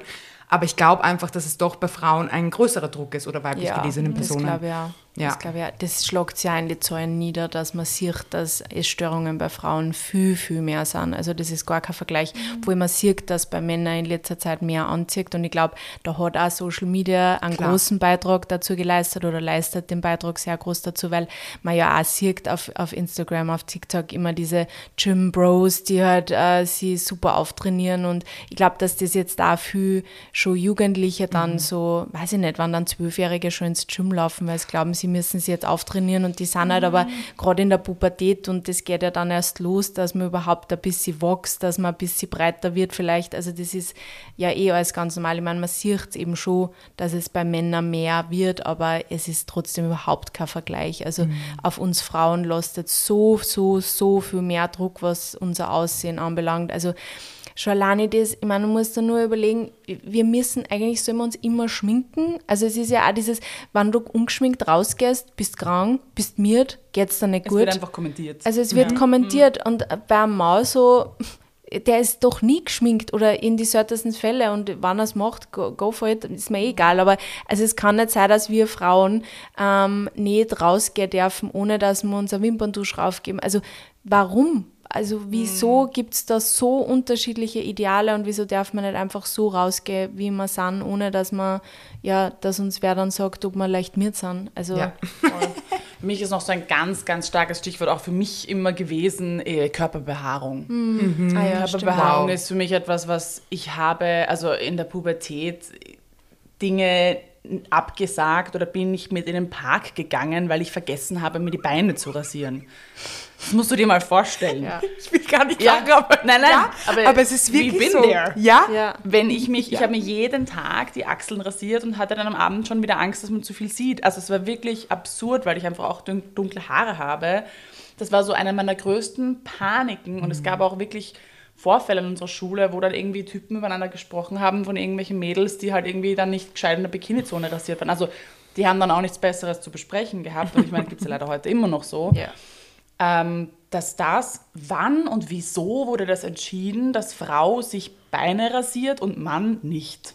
Aber ich glaube einfach, dass es doch bei Frauen ein größerer Druck ist oder weiblich gelesenen Personen. Das glaube ich auch. Ja. Das, glaube ich auch. das schlägt sich ja in die Zahlen nieder, dass man sieht, dass Essstörungen bei Frauen viel, viel mehr sind. Also das ist gar kein Vergleich, wo man sieht, dass bei Männern in letzter Zeit mehr anzieht. Und ich glaube, da hat auch Social Media einen Klar. großen Beitrag dazu geleistet oder leistet den Beitrag sehr groß dazu, weil man ja auch sieht auf, auf Instagram, auf TikTok immer diese Gym Bros, die halt äh, sie super auftrainieren. Und ich glaube, dass das jetzt da viel schon Jugendliche dann so, weiß ich nicht, wann dann Zwölfjährige schon ins Gym laufen, weil sie glauben, sie müssen sie jetzt auftrainieren und die sind halt aber gerade in der Pubertät und das geht ja dann erst los, dass man überhaupt ein bisschen wächst, dass man ein bisschen breiter wird vielleicht. Also das ist ja eh alles ganz normal. Ich meine, man sieht eben schon, dass es bei Männern mehr wird, aber es ist trotzdem überhaupt kein Vergleich. Also auf uns Frauen lastet so, so, so viel mehr Druck, was unser Aussehen anbelangt. Also Schon alleine das, ich meine, du musst da nur überlegen, wir müssen eigentlich, sollen wir uns immer schminken? Also es ist ja auch dieses, wenn du ungeschminkt rausgehst, bist krank, bist miert, geht's dir nicht Es gut. wird einfach kommentiert. Also es wird kommentiert und bei einem Mann so, der ist doch nie geschminkt oder in die seltensten Fälle und wann er es macht, go, go for it, ist mir eh egal. Aber also es kann nicht sein, dass wir Frauen ähm, nicht rausgehen dürfen, ohne dass wir uns eine Wimperntusch raufgeben. Also warum? Also wieso gibt es da so unterschiedliche Ideale und wieso darf man nicht einfach so rausgehen, wie wir sind, ohne dass man, ja, dass uns wer dann sagt, ob wir leicht mit sind. Also Ja. <laughs> Für mich ist noch so ein ganz, ganz starkes Stichwort auch für mich immer gewesen, äh, Körperbehaarung. ah, ja, stimmt. Körperbehaarung Wow. ist für mich etwas, was ich habe, also in der Pubertät Dinge abgesagt oder bin ich mit in den Park gegangen, weil ich vergessen habe, mir die Beine zu rasieren. Das musst du dir mal vorstellen. Ja. Ich will gar nicht Ja. aber, Nein, nein, ja, aber aber, es ist wirklich so. there. Ja, Ja. Wenn ich mich, ich habe mir jeden Tag die Achseln rasiert und hatte dann am Abend schon wieder Angst, dass man zu viel sieht. Also es war wirklich absurd, weil ich einfach auch dun- dunkle Haare habe. Das war so eine meiner größten Paniken und es gab auch wirklich Vorfälle in unserer Schule, wo dann irgendwie Typen übereinander gesprochen haben von irgendwelchen Mädels, die halt irgendwie dann nicht gescheit in der Bikinizone rasiert waren. Also die haben dann auch nichts Besseres zu besprechen gehabt und ich meine, gibt es ja leider heute immer noch so Ja. Ähm, dass das, wann und wieso wurde das entschieden, dass Frau sich Beine rasiert und Mann nicht?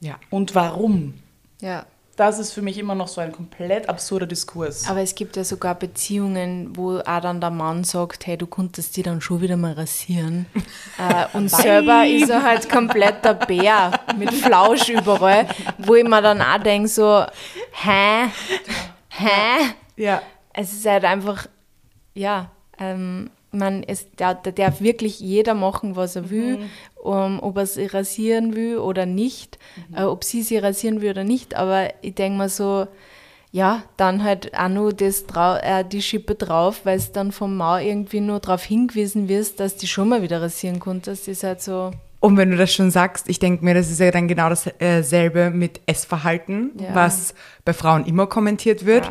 ja. Und warum? ja. Das ist für mich immer noch so ein komplett absurder Diskurs. Aber es gibt ja sogar Beziehungen, wo auch dann der Mann sagt, hey, du konntest die dann schon wieder mal rasieren. <laughs> äh, und selber ist er halt komplett der Bär mit Flausch überall, wo ich mir dann auch denke, so, hä? Hä? ja. Es ist halt einfach, ja, ähm, man, es, da, da darf wirklich jeder machen, was er will, um, ob er sie rasieren will oder nicht, äh, ob sie sie rasieren will oder nicht, aber ich denke mal so, ja, dann halt auch nur das äh, die Schippe drauf, weil es dann vom Mau irgendwie nur darauf hingewiesen wirst, dass die schon mal wieder rasieren konntest. Das ist halt so, Und wenn du das schon sagst, ich denke mir, das ist ja dann genau dasselbe mit Essverhalten, Ja. was bei Frauen immer kommentiert wird.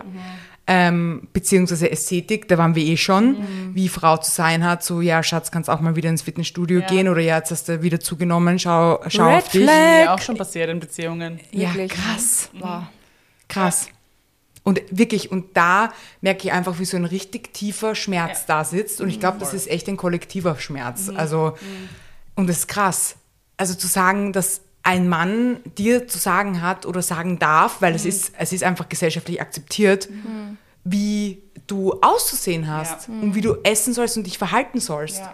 Ähm, beziehungsweise Ästhetik, da waren wir eh schon, wie Frau zu sein hat, so ja, Schatz, kannst auch mal wieder ins Fitnessstudio Ja. gehen oder ja, jetzt hast du wieder zugenommen, schau, schau Red auf dich. Flag. Mir auch schon passiert in Beziehungen. Ja, Wirklich. krass. wow. Krass. Und wirklich, und da merke ich einfach, wie so ein richtig tiefer Schmerz da sitzt. Und ich glaube, das ist echt ein kollektiver Schmerz. Also, und das ist krass. Also zu sagen, dass ein Mann dir zu sagen hat oder sagen darf, weil es ist, es ist einfach gesellschaftlich akzeptiert, wie du auszusehen hast Ja. und wie du essen sollst und dich verhalten sollst. Ja.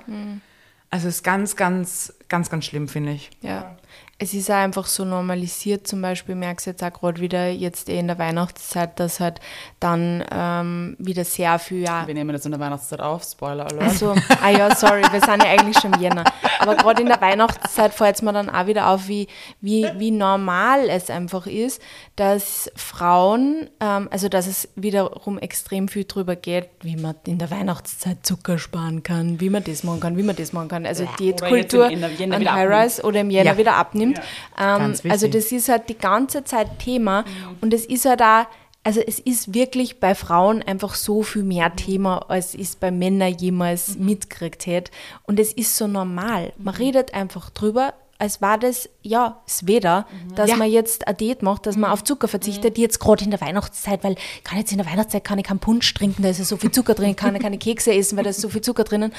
Also es ist ganz, ganz, ganz, ganz schlimm, finde ich. Ja. Es ist einfach so normalisiert, zum Beispiel merkst du jetzt auch gerade wieder jetzt eh in der Weihnachtszeit, dass halt dann ähm, wieder sehr viel, ja, Wir nehmen das in der Weihnachtszeit auf, Spoiler Alert. Also, ah ja, sorry, wir sind ja eigentlich schon im Jänner. Aber gerade in der Weihnachtszeit fällt es mir dann auch wieder auf, wie, wie, wie normal es einfach ist, dass Frauen, ähm, also dass es wiederum extrem viel drüber geht, wie man in der Weihnachtszeit Zucker sparen kann, wie man das machen kann, wie man das machen kann. Also Diätkultur an High-Rise oder im Jänner Ja. wieder abnimmt. Ähm, Ganz wichtig. also das ist halt die ganze Zeit Thema und es ist halt auch also es ist wirklich bei Frauen einfach so viel mehr Thema, als es bei Männern jemals mitgekriegt hätte. Und es ist so normal. Man redet einfach drüber, als war das, ja, das Weder, dass Ja. man jetzt eine Diät macht, dass man auf Zucker verzichtet, jetzt gerade in der Weihnachtszeit, weil kann jetzt in der Weihnachtszeit kann ich keinen Punsch trinken, da ist ja so viel Zucker drin, kann ich keine Kekse essen, weil da ist so viel Zucker drinnen.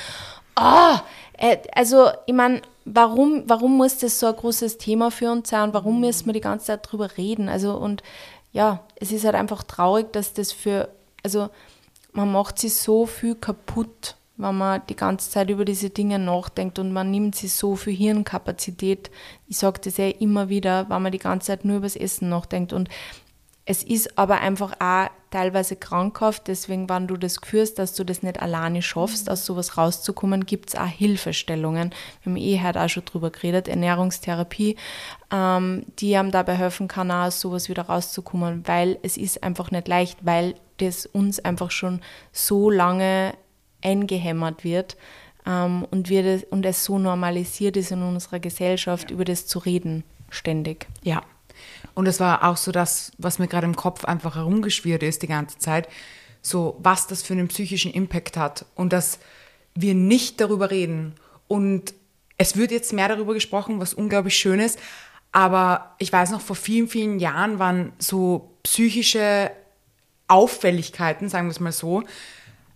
Ah, äh, also ich meine, warum, warum muss das so ein großes Thema für uns sein warum müssen wir die ganze Zeit drüber reden? Also und ja, es ist halt einfach traurig, dass das für, also man macht sich so viel kaputt, wenn man die ganze Zeit über diese Dinge nachdenkt und man nimmt sich so viel Hirnkapazität. Ich sage das ja immer wieder, wenn man die ganze Zeit nur über das Essen nachdenkt und es ist aber einfach auch teilweise krankhaft, deswegen, wenn du das führst, dass du das nicht alleine schaffst, aus sowas rauszukommen, gibt es auch Hilfestellungen. Wir haben eh heute auch schon drüber geredet, Ernährungstherapie, ähm, die einem dabei helfen kann, auch aus sowas wieder rauszukommen, weil es ist einfach nicht leicht, weil das uns einfach schon so lange eingehämmert wird ähm, und, wir das, und es so normalisiert ist in unserer Gesellschaft, über das zu reden, ständig. Ja. Und es war auch so das, was mir gerade im Kopf einfach herumgeschwirrt ist die ganze Zeit, so was das für einen psychischen Impact hat und dass wir nicht darüber reden. Und es wird jetzt mehr darüber gesprochen, was unglaublich schön ist, aber ich weiß noch, vor vielen, vielen Jahren waren so psychische Auffälligkeiten, sagen wir es mal so,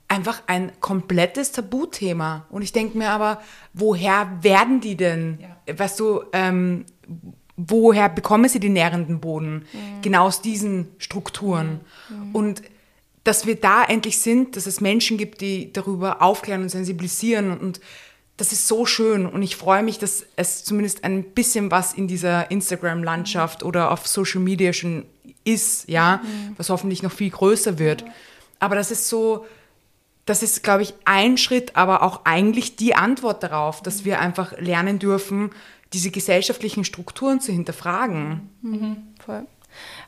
einfach ein komplettes Tabuthema. Und ich denke mir aber, woher werden die denn? Weißt du, ähm, woher bekommen sie den nährenden Boden? Genau aus diesen Strukturen. Und dass wir da endlich sind, dass es Menschen gibt, die darüber aufklären und sensibilisieren und, und das ist so schön und ich freue mich, dass es zumindest ein bisschen was in dieser Instagram-Landschaft oder auf Social Media schon ist, ja, was hoffentlich noch viel größer wird. Aber das ist so, das ist, glaube ich, ein Schritt, aber auch eigentlich die Antwort darauf, dass wir einfach lernen dürfen, diese gesellschaftlichen Strukturen zu hinterfragen. Voll.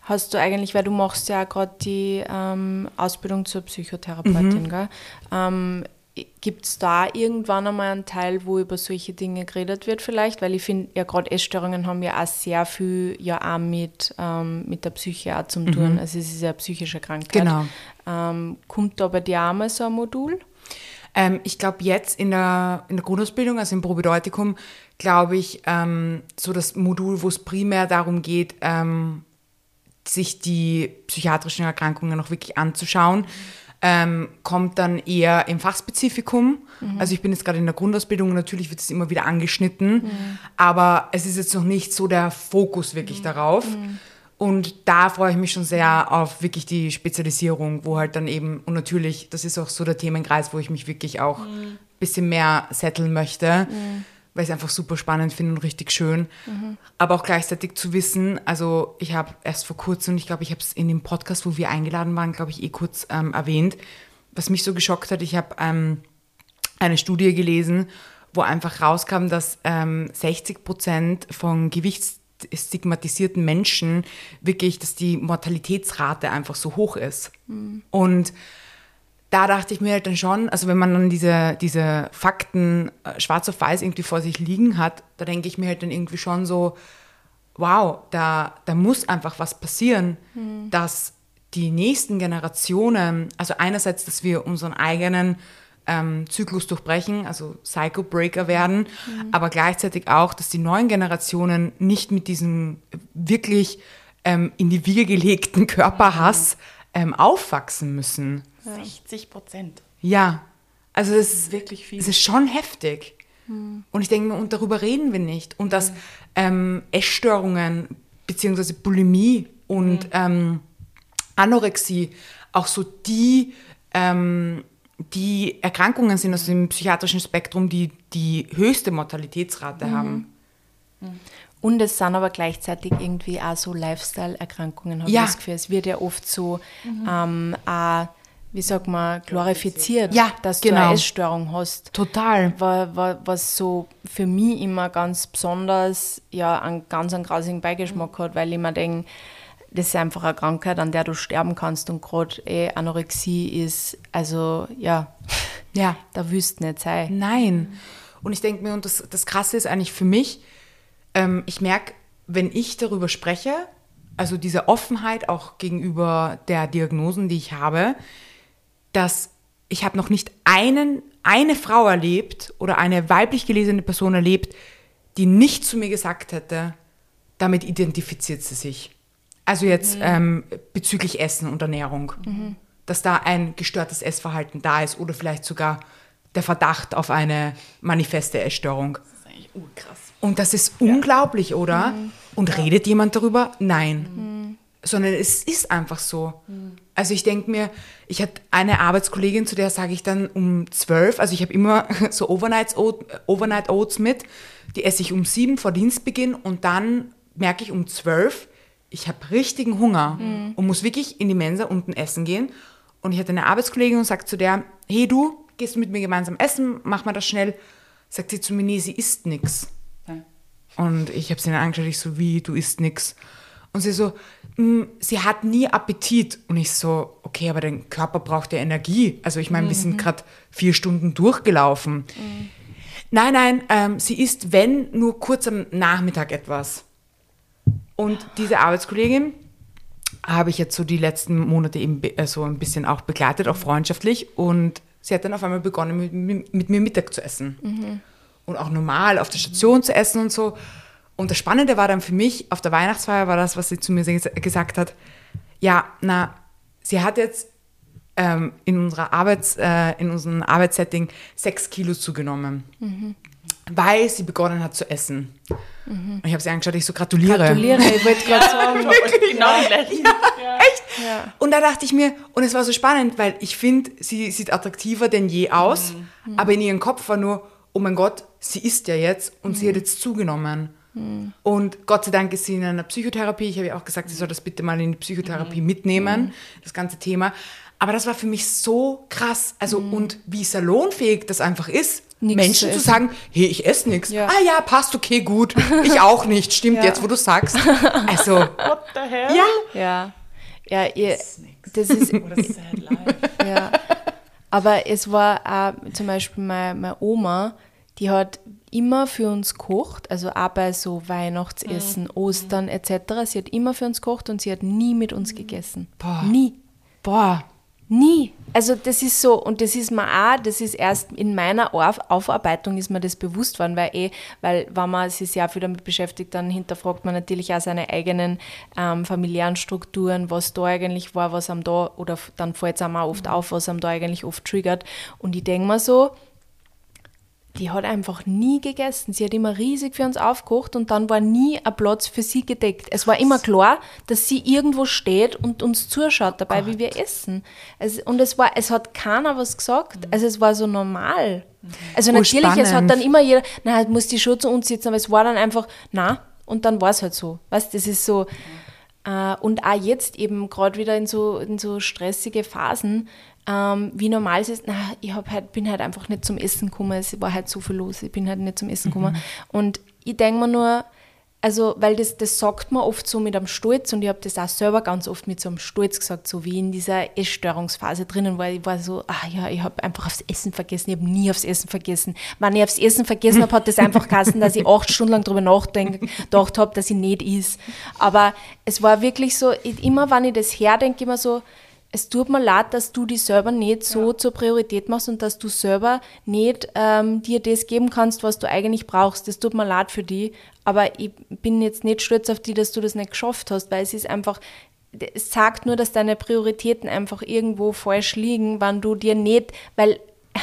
Hast du eigentlich, weil du machst ja gerade die ähm, Ausbildung zur Psychotherapeutin, gell? Ähm, Gibt es da irgendwann einmal einen Teil, wo über solche Dinge geredet wird vielleicht? Weil ich finde, ja gerade Essstörungen haben ja auch sehr viel ja auch mit, ähm, mit der Psyche auch zum tun. Also es ist ja eine psychische Krankheit. Genau. Ähm, kommt da bei dir auch mal so ein Modul? Ähm, ich glaube, jetzt in der, in der Grundausbildung, also im Probedeutikum, glaube ich, ähm, so das Modul, wo es primär darum geht, ähm, sich die psychiatrischen Erkrankungen noch wirklich anzuschauen, ähm, kommt dann eher im Fachspezifikum. Also ich bin jetzt gerade in der Grundausbildung und natürlich wird es immer wieder angeschnitten, aber es ist jetzt noch nicht so der Fokus wirklich darauf. Und da freue ich mich schon sehr auf wirklich die Spezialisierung, wo halt dann eben, und natürlich, das ist auch so der Themenkreis, wo ich mich wirklich auch ein bisschen mehr setteln möchte, weil ich es einfach super spannend finde und richtig schön. Aber auch gleichzeitig zu wissen, also ich habe erst vor kurzem, und ich glaube, ich habe es in dem Podcast, wo wir eingeladen waren, glaube ich, eh kurz ähm, erwähnt, was mich so geschockt hat, ich habe ähm, eine Studie gelesen, wo einfach rauskam, dass ähm, 60 Prozent von gewichtsstigmatisierten Menschen wirklich, dass die Mortalitätsrate einfach so hoch ist. Und da dachte ich mir halt dann schon, also wenn man dann diese, diese Fakten äh, schwarz auf weiß irgendwie vor sich liegen hat, da denke ich mir halt dann irgendwie schon so, wow, da, da muss einfach was passieren, dass die nächsten Generationen, also einerseits, dass wir unseren eigenen ähm, Zyklus durchbrechen, also Cycle Breaker werden, aber gleichzeitig auch, dass die neuen Generationen nicht mit diesem wirklich ähm, in die Wiege gelegten Körperhass ähm, aufwachsen müssen. 60 Prozent. Ja, also es Das ist wirklich viel. es ist schon heftig. Und ich denke mir, und darüber reden wir nicht. Und dass ähm, Essstörungen beziehungsweise Bulimie und ähm, Anorexie auch so die, ähm, die Erkrankungen sind aus dem psychiatrischen Spektrum, die die höchste Mortalitätsrate haben. Und es sind aber gleichzeitig irgendwie auch so Lifestyle-Erkrankungen, habe Ja. ich das Gefühl. Es wird ja oft so, ähm, auch, wie sagt man, glorifiziert, Ja, dass du genau. eine Essstörung hast. Total. Wa- wa- Was so für mich immer ganz besonders ja, einen ganz einen grausigen Beigeschmack hat, weil ich mir denke, das ist einfach eine Krankheit, an der du sterben kannst und gerade eh Anorexie ist, also ja, <laughs> Ja. da wüsst nicht sein. Nein. Und ich denke mir, und das, das Krasse ist eigentlich für mich, ähm, ich merke, wenn ich darüber spreche, also diese Offenheit auch gegenüber der Diagnosen, die ich habe, dass ich habe noch nicht einen, eine Frau erlebt oder eine weiblich gelesene Person erlebt, die nicht zu mir gesagt hätte, damit identifiziert sie sich. Also jetzt ähm, bezüglich Essen und Ernährung. Dass da ein gestörtes Essverhalten da ist oder vielleicht sogar der Verdacht auf eine manifeste Essstörung. Das ist eigentlich urkrass. Und das ist unglaublich, oder? Und redet jemand darüber? Nein. Sondern es ist einfach so. Also ich denke mir, ich hatte eine Arbeitskollegin, zu der sage ich dann um zwölf, also ich habe immer <laughs> so Overnight Oats, Overnight Oats mit, die esse ich um sieben vor Dienstbeginn und dann merke ich um zwölf, ich habe richtigen Hunger und muss wirklich in die Mensa unten essen gehen. Und ich hatte eine Arbeitskollegin und sagt zu der, hey du, gehst du mit mir gemeinsam essen, mach mal das schnell. Sagt sie zu mir, nee, sie isst nix. Ja. Und ich habe sie dann angeschaut, ich so, wie, du isst nix. Und sie so, "Mm, sie hat nie Appetit. Und ich so, okay, aber dein Körper braucht ja Energie. Also ich meine, wir sind gerade vier Stunden durchgelaufen. Nein, nein, ähm, sie isst, wenn, nur kurz am Nachmittag etwas. Und diese Arbeitskollegin habe ich jetzt so die letzten Monate eben be- äh, so ein bisschen auch begleitet, auch freundschaftlich. Und sie hat dann auf einmal begonnen, mit, mit, mit mir Mittag zu essen. Und auch normal auf der Station zu essen und so. Und das Spannende war dann für mich, auf der Weihnachtsfeier war das, was sie zu mir ges- gesagt hat. Ja, na, sie hat jetzt ähm, in, unserer Arbeits, äh, in unserem Arbeitssetting sechs Kilo zugenommen. Weil sie begonnen hat zu essen. Und ich habe sie angeschaut, ich so gratuliere. Gratuliere, ich wollte gerade sagen. genau die gleichen. Ja. Und da dachte ich mir, und es war so spannend, weil ich finde, sie sieht attraktiver denn je aus, aber in ihrem Kopf war nur, oh mein Gott, sie isst ja jetzt und sie hat jetzt zugenommen. Und Gott sei Dank ist sie in einer Psychotherapie. Ich habe ihr auch gesagt, sie soll das bitte mal in die Psychotherapie mitnehmen, das ganze Thema. Aber das war für mich so krass. Also, und wie salonfähig das einfach ist, Nix Menschen zu zu, sagen, hey, ich esse nichts. Ja. Ah ja, passt, okay, gut. Ich <laughs> auch nicht. Stimmt Ja. jetzt, wo du sagst. Also, What the hell? ja. Ja. Ja, ihr, das ist, life. <laughs> ja. Aber es war auch zum Beispiel meine, meine Oma, die hat immer für uns gekocht, also auch bei so Weihnachtsessen, Ostern etc. Sie hat immer für uns gekocht und sie hat nie mit uns gegessen. Boah. Nie. Boah. Nie. Also das ist so, und das ist mir auch, das ist erst in meiner Auf Aufarbeitung ist mir das bewusst worden, weil eh, weil wenn man sich sehr viel damit beschäftigt, dann hinterfragt man natürlich auch seine eigenen ähm, familiären Strukturen, was da eigentlich war, was am da, oder dann fällt es einem auch oft auf, was am da eigentlich oft triggert. Und ich denke mir so, die hat einfach nie gegessen. Sie hat immer riesig für uns aufgekocht und dann war nie ein Platz für sie gedeckt. Es war immer klar, dass sie irgendwo steht und uns zuschaut dabei, wie wir essen. Es, und es war, es hat keiner was gesagt. Also es war so normal. Also Oh, natürlich, es hat spannend. dann immer jeder, na, muss die schon zu uns sitzen, aber es war dann einfach, na, und dann war es halt so. Weißt, das ist so. Äh, und auch jetzt eben gerade wieder in so, in so stressige Phasen, ähm, wie normal es ist, na, ich hab halt, bin halt einfach nicht zum Essen gekommen, es war halt so viel los, ich bin halt nicht zum Essen gekommen. Und ich denke mir nur, also, weil das, das sagt man oft so mit einem Stolz und ich habe das auch selber ganz oft mit so einem Stolz gesagt, so wie in dieser Essstörungsphase drinnen, weil ich war so, ah ja, ich habe einfach aufs Essen vergessen, ich habe nie aufs Essen vergessen. Wenn ich aufs Essen vergessen habe, hat das einfach <laughs> geheißen, dass ich acht Stunden lang drüber nachdenkt gedacht habe, dass ich nicht is. Aber es war wirklich so, immer wenn ich das herdenke, immer so, es tut mir leid, dass du dich selber nicht so zur Priorität machst und dass du selber nicht ähm, dir das geben kannst, was du eigentlich brauchst. Das tut mir leid für dich, aber ich bin jetzt nicht stolz auf dich, dass du das nicht geschafft hast, weil es ist einfach, es sagt nur, dass deine Prioritäten einfach irgendwo falsch liegen, wenn du dir nicht, weil <laughs>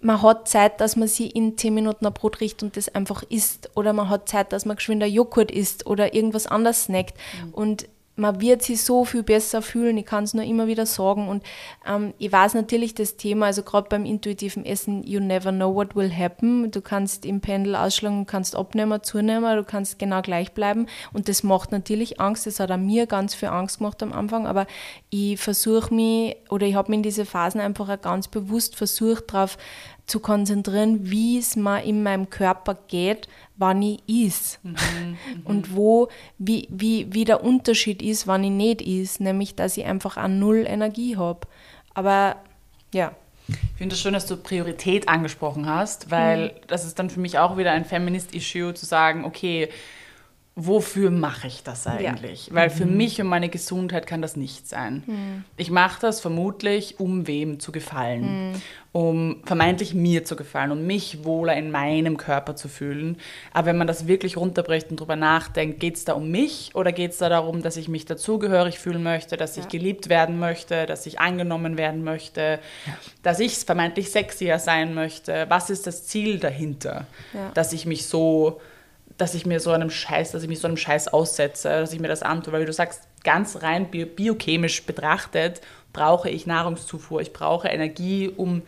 man hat Zeit, dass man sie in 10 Minuten ein Brot riecht und das einfach isst. Oder man hat Zeit, dass man geschwind ein Joghurt isst oder irgendwas anderes snackt. Und man wird sich so viel besser fühlen. Ich kann es nur immer wieder sagen. Und ähm, ich weiß natürlich das Thema, also gerade beim intuitiven Essen, you never know what will happen. Du kannst im Pendel ausschlagen, du kannst abnehmen, zunehmen, du kannst genau gleich bleiben. Und das macht natürlich Angst. Das hat auch mir ganz viel Angst gemacht am Anfang. Aber ich versuche mich, oder ich habe mich in diese Phasen einfach auch ganz bewusst versucht, darauf zu konzentrieren, wie es mir in meinem Körper geht, wann ich is. Und wo, wie, wie, wie der Unterschied ist, wann ich nicht is, nämlich, dass ich einfach an null Energie habe. Aber ja, Ich finde es schön, dass du Priorität angesprochen hast, weil das ist dann für mich auch wieder ein Feminist-Issue zu sagen, okay, wofür mache ich das eigentlich? Weil für mich und meine Gesundheit kann das nicht sein. Ich mache das vermutlich, um wem zu gefallen, um vermeintlich mir zu gefallen, um mich wohler in meinem Körper zu fühlen. Aber wenn man das wirklich runterbricht und drüber nachdenkt, geht es da um mich oder geht es da darum, dass ich mich dazugehörig fühlen möchte, dass ich geliebt werden möchte, dass ich angenommen werden möchte, dass ich vermeintlich sexier sein möchte? Was ist das Ziel dahinter, Ja. dass ich mich so dass ich mir so einem Scheiß, dass ich mich so einem Scheiß aussetze, dass ich mir das antue, weil wie du sagst, ganz rein bio biochemisch betrachtet, brauche ich Nahrungszufuhr, ich brauche Energie, um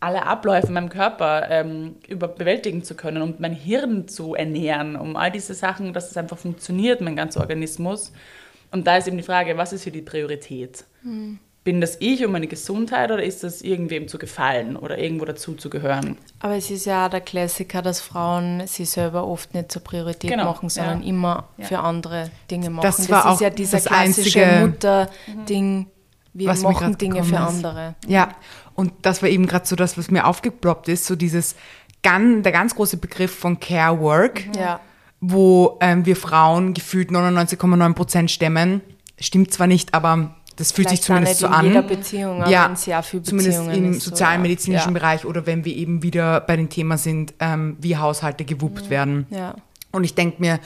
alle Abläufe in meinem Körper ähm, über bewältigen zu können, um mein Hirn zu ernähren, um all diese Sachen, dass es einfach funktioniert, mein ganzer Organismus. Und da ist eben die Frage, was ist hier die Priorität? Bin das ich und meine Gesundheit oder ist das irgendwem zu gefallen oder irgendwo dazu zu gehören? aber es ist ja auch der Klassiker, dass Frauen sich selber oft nicht zur Priorität Genau, machen, sondern ja. immer Ja. für andere Dinge machen. Das war ist auch ja dieser das klassische einzige- Mutter-Ding. Wir Was machen Dinge für ist. andere. Ja, und das war eben gerade so das, was mir aufgeploppt ist, so dieses ganz, der ganz große Begriff von Care Work, Ja. wo ähm, wir Frauen gefühlt 99,9 Prozent stemmen. Stimmt zwar nicht, aber das fühlt sich Vielleicht zumindest so an. vielen zumindest im so, sozialmedizinischen ja. Bereich oder wenn wir eben wieder bei dem Thema sind, ähm, wie Haushalte gewuppt werden. Ja. Und ich denke mir,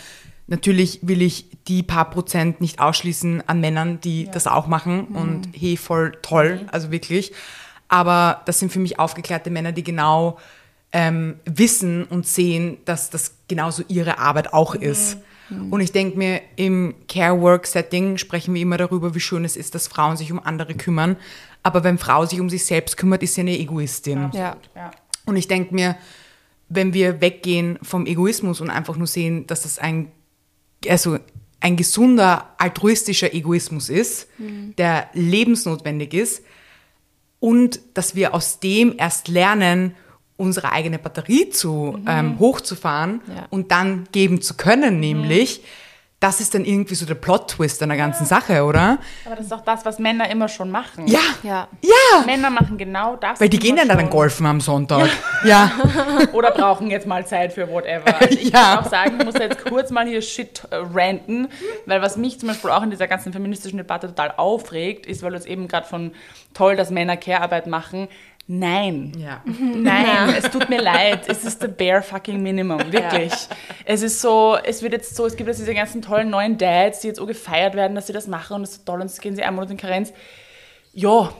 natürlich will ich die paar Prozent nicht ausschließen an Männern, die das auch machen. Und hey, voll toll, also wirklich. Aber das sind für mich aufgeklärte Männer, die genau ähm, wissen und sehen, dass das genauso ihre Arbeit auch ist. Und ich denke mir, im Care-Work-Setting sprechen wir immer darüber, wie schön es ist, dass Frauen sich um andere kümmern. Aber wenn Frau sich um sich selbst kümmert, ist sie eine Egoistin. Ja. Ja. Und ich denke mir, wenn wir weggehen vom Egoismus und einfach nur sehen, dass das ein, also ein gesunder, altruistischer Egoismus ist, der lebensnotwendig ist und dass wir aus dem erst lernen, unsere eigene Batterie zu ähm, hochzufahren Ja. und dann geben zu können, nämlich, das ist dann irgendwie so der Plot-Twist an der ganzen Sache, oder? Aber das ist auch das, was Männer immer schon machen. Ja, Ja. ja, Männer machen genau das. weil die gehen dann dann golfen am Sonntag. Ja, <laughs> Oder brauchen jetzt mal Zeit für whatever. Also <laughs> ich Ja. muss auch sagen, ich muss jetzt kurz mal hier Shit äh, ranten, weil was mich zum Beispiel auch in dieser ganzen feministischen Debatte total aufregt, ist, weil du jetzt eben gerade von toll, dass Männer Care-Arbeit machen. Nein. ja. <laughs> Nein, es tut mir leid. Es ist the bare fucking minimum, wirklich. Es ist so, es wird jetzt so, es gibt jetzt diese ganzen tollen neuen Dads, die jetzt so gefeiert werden, dass sie das machen und das ist so toll und jetzt gehen sie einen Monat in Karenz. Ja,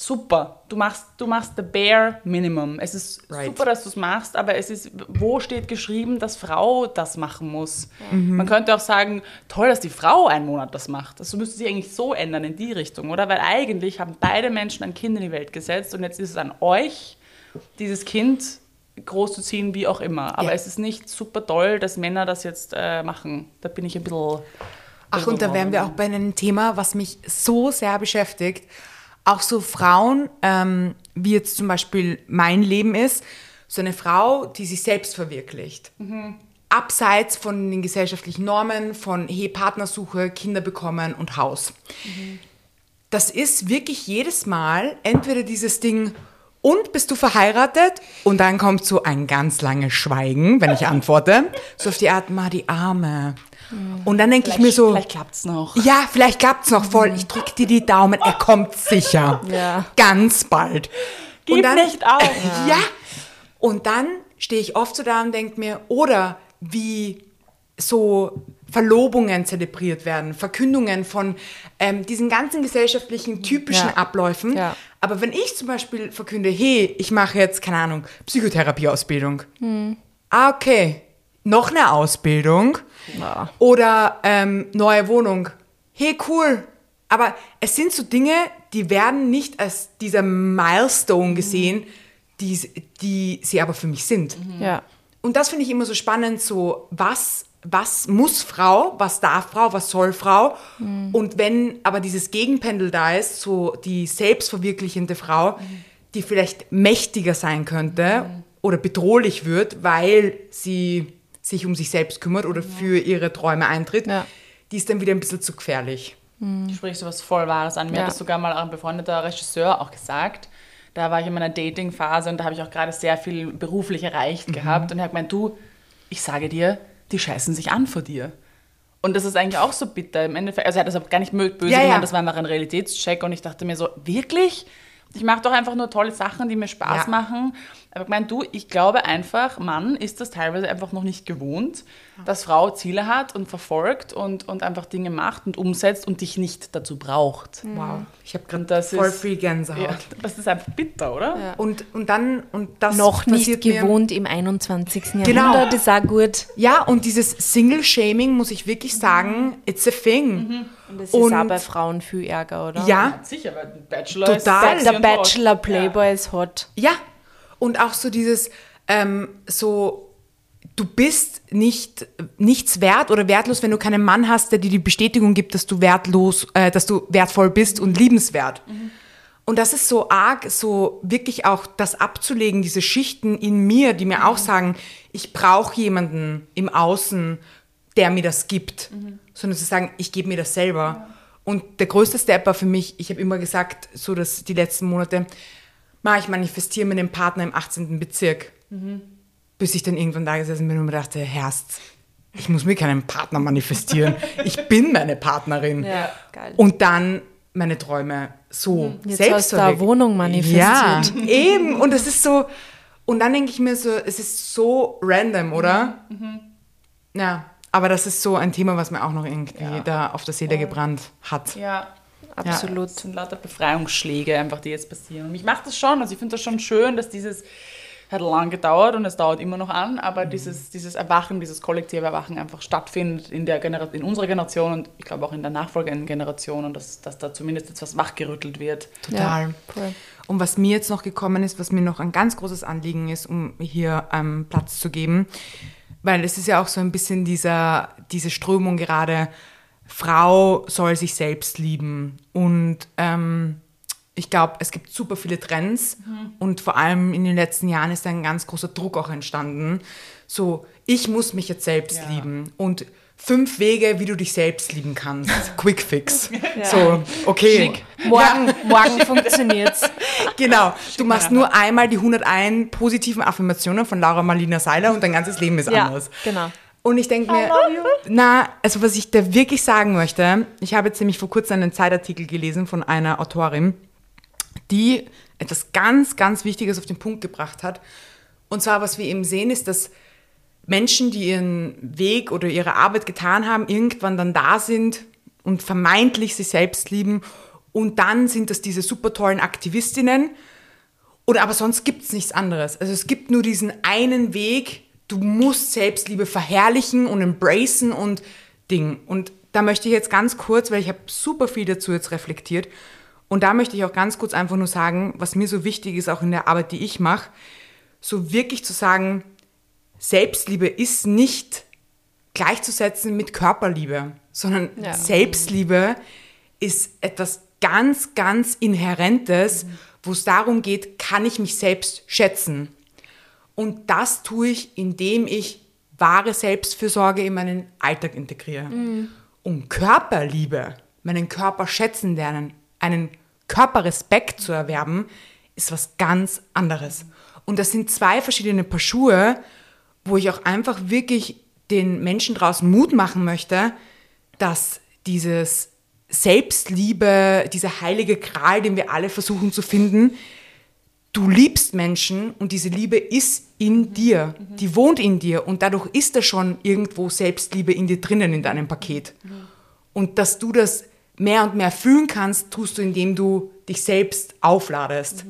super. Du machst, du machst the bare minimum. Es ist Right. super, dass du es machst, aber es ist, wo steht geschrieben, dass Frau das machen muss? Man könnte auch sagen, toll, dass die Frau einen Monat das macht. Das müsste sich eigentlich so ändern in die Richtung, oder? Weil eigentlich haben beide Menschen ein Kind in die Welt gesetzt und jetzt ist es an euch, dieses Kind großzuziehen, wie auch immer. Aber Ja. es ist nicht super toll, dass Männer das jetzt äh, machen. Da bin ich ein bisschen. Ach, und da wären wir auch bei einem Thema, was mich so sehr beschäftigt. Auch so Frauen, ähm, wie jetzt zum Beispiel mein Leben ist, so eine Frau, die sich selbst verwirklicht. Abseits von den gesellschaftlichen Normen, von hey, Partnersuche, Kinder bekommen und Haus. Das ist wirklich jedes Mal entweder dieses Ding, und bist du verheiratet? Und dann kommt so ein ganz langes Schweigen, wenn ich antworte. So auf die Art, ma, die Arme. Und dann denke ich mir so, Vielleicht klappt es noch. ja, vielleicht klappt's noch voll. Ich drücke dir die Daumen. Er kommt sicher. <laughs> Ja. Ganz bald. Gib nicht auf. <laughs> Ja. Und dann stehe ich oft so da und denke mir, oder wie so Verlobungen zelebriert werden, Verkündungen von ähm, diesen ganzen gesellschaftlichen typischen Ja. Abläufen. Ja. Aber wenn ich zum Beispiel verkünde, hey, ich mache jetzt, keine Ahnung, Psychotherapieausbildung. Ah, okay. Noch eine Ausbildung. Ja. Oder ähm, neue Wohnung. Hey, cool. Aber es sind so Dinge, die werden nicht als dieser Milestone gesehen, die, die sie aber für mich sind. Ja. Und das finde ich immer so spannend, so was, was muss Frau, was darf Frau, was soll Frau. Und wenn aber dieses Gegenpendel da ist, so die selbstverwirklichende Frau, die vielleicht mächtiger sein könnte oder bedrohlich wird, weil sie sich um sich selbst kümmert oder für ihre Träume eintritt, Ja. die ist dann wieder ein bisschen zu gefährlich. Du sprichst was voll Wahres an. Mir Ja. hat das sogar mal ein befreundeter Regisseur auch gesagt. Da war ich in meiner Dating-Phase und da habe ich auch gerade sehr viel beruflich erreicht gehabt. Und er hat gemeint, du, ich sage dir, die scheißen sich an vor dir. Und das ist eigentlich auch so bitter. Im Endeffekt, also er hat das aber gar nicht böse Ja, ja. gemeint, das war einfach ein Realitätscheck. Und ich dachte mir so, wirklich? Ich mache doch einfach nur tolle Sachen, die mir Spaß Ja. machen. Aber ich meine, du, ich glaube einfach, Mann ist das teilweise einfach noch nicht gewohnt, dass Frau Ziele hat und verfolgt und, und einfach Dinge macht und umsetzt und dich nicht dazu braucht. Wow. Ich habe gerade das voll ist- viel Gänsehaut. Ja, das ist einfach bitter, oder? Ja. Und, und dann, und das Noch nicht gewohnt im 21. Genau. Jahrhundert, ist auch gut. Ja, und dieses Single-Shaming, muss ich wirklich sagen, it's a thing. Und das Und- ist auch bei Frauen viel Ärger, oder? Ja, Sicher, weil Bachelor Total. ist Der Bachelor. Playboy ist hot. ja. Und auch so dieses, ähm, so, du bist nicht, nichts wert oder wertlos, wenn du keinen Mann hast, der dir die Bestätigung gibt, dass du wertlos, äh, dass du wertvoll bist und liebenswert. Und das ist so arg, so wirklich auch das abzulegen, diese Schichten in mir, die mir auch sagen, ich brauche jemanden im Außen, der mir das gibt. Sondern zu sagen, ich gebe mir das selber. Und der größte Step war für mich, ich habe immer gesagt, so dass die letzten Monate, Ma, ich manifestiere mir den Partner im 18. Bezirk. Bis ich dann irgendwann da gesessen bin und mir dachte, Herst, ich muss mir keinen Partner manifestieren. <laughs> Ich bin meine Partnerin. Ja, geil. Und dann meine Träume so Jetzt selbst hast du Wohnung manifestiert. Ja, eben. Und es ist so, und dann denke ich mir so, es ist so random, oder? Ja, aber das ist so ein Thema, was mir auch noch irgendwie da auf der Seele gebrannt hat. Ja, Absolut. Das sind lauter Befreiungsschläge einfach, die jetzt passieren. Und mich macht das schon, also ich finde das schon schön, dass dieses hat lang gedauert und es dauert immer noch an, aber dieses, dieses Erwachen, dieses kollektive Erwachen einfach stattfindet in, der Genera in unserer Generation und ich glaube auch in der nachfolgenden Generation und dass, dass da zumindest jetzt was wachgerüttelt wird. Total. Ja. Und was mir jetzt noch gekommen ist, was mir noch ein ganz großes Anliegen ist, um hier ähm, Platz zu geben, weil es ist ja auch so ein bisschen dieser, diese Strömung gerade, Frau soll sich selbst lieben. Und ähm, ich glaube, es gibt super viele Trends und vor allem in den letzten Jahren ist ein ganz großer Druck auch entstanden. So, ich muss mich jetzt selbst Ja. lieben und fünf Wege, wie du dich selbst lieben kannst. <laughs> Quick Fix. So, okay. Morgen, morgen <laughs> funktioniert's. Genau. Du machst nur einmal die 101 positiven Affirmationen von Laura Marlina Seiler und dein ganzes Leben ist Ja, anders. genau. Und ich denke mir, na, also was ich da wirklich sagen möchte, ich habe jetzt nämlich vor kurzem einen Zeitartikel gelesen von einer Autorin, die etwas ganz, ganz Wichtiges auf den Punkt gebracht hat. Und zwar, was wir eben sehen, ist, dass Menschen, die ihren Weg oder ihre Arbeit getan haben, irgendwann dann da sind und vermeintlich sich selbst lieben. Und dann sind das diese super tollen Aktivistinnen. Oder aber sonst gibt es nichts anderes. Also es gibt nur diesen einen Weg, du musst Selbstliebe verherrlichen und embracen und Ding. Und da möchte ich jetzt ganz kurz, weil ich habe super viel dazu jetzt reflektiert, und da möchte ich auch ganz kurz einfach nur sagen, was mir so wichtig ist, auch in der Arbeit, die ich mache, so wirklich zu sagen, Selbstliebe ist nicht gleichzusetzen mit Körperliebe, sondern Ja. Selbstliebe ist etwas ganz, ganz Inhärentes, wo es darum geht, kann ich mich selbst schätzen? Und das tue ich, indem ich wahre Selbstfürsorge in meinen Alltag integriere. Um Körperliebe, meinen Körper schätzen lernen, einen Körperrespekt zu erwerben, ist was ganz anderes. Und das sind zwei verschiedene Paar Schuhe, wo ich auch einfach wirklich den Menschen draußen Mut machen möchte, dass dieses Selbstliebe, dieser heilige Gral, den wir alle versuchen zu finden, du liebst Menschen und diese Liebe ist in dir, die wohnt in dir und dadurch ist da schon irgendwo Selbstliebe in dir drinnen in deinem Paket. Und dass du das mehr und mehr fühlen kannst, tust du, indem du dich selbst aufladest.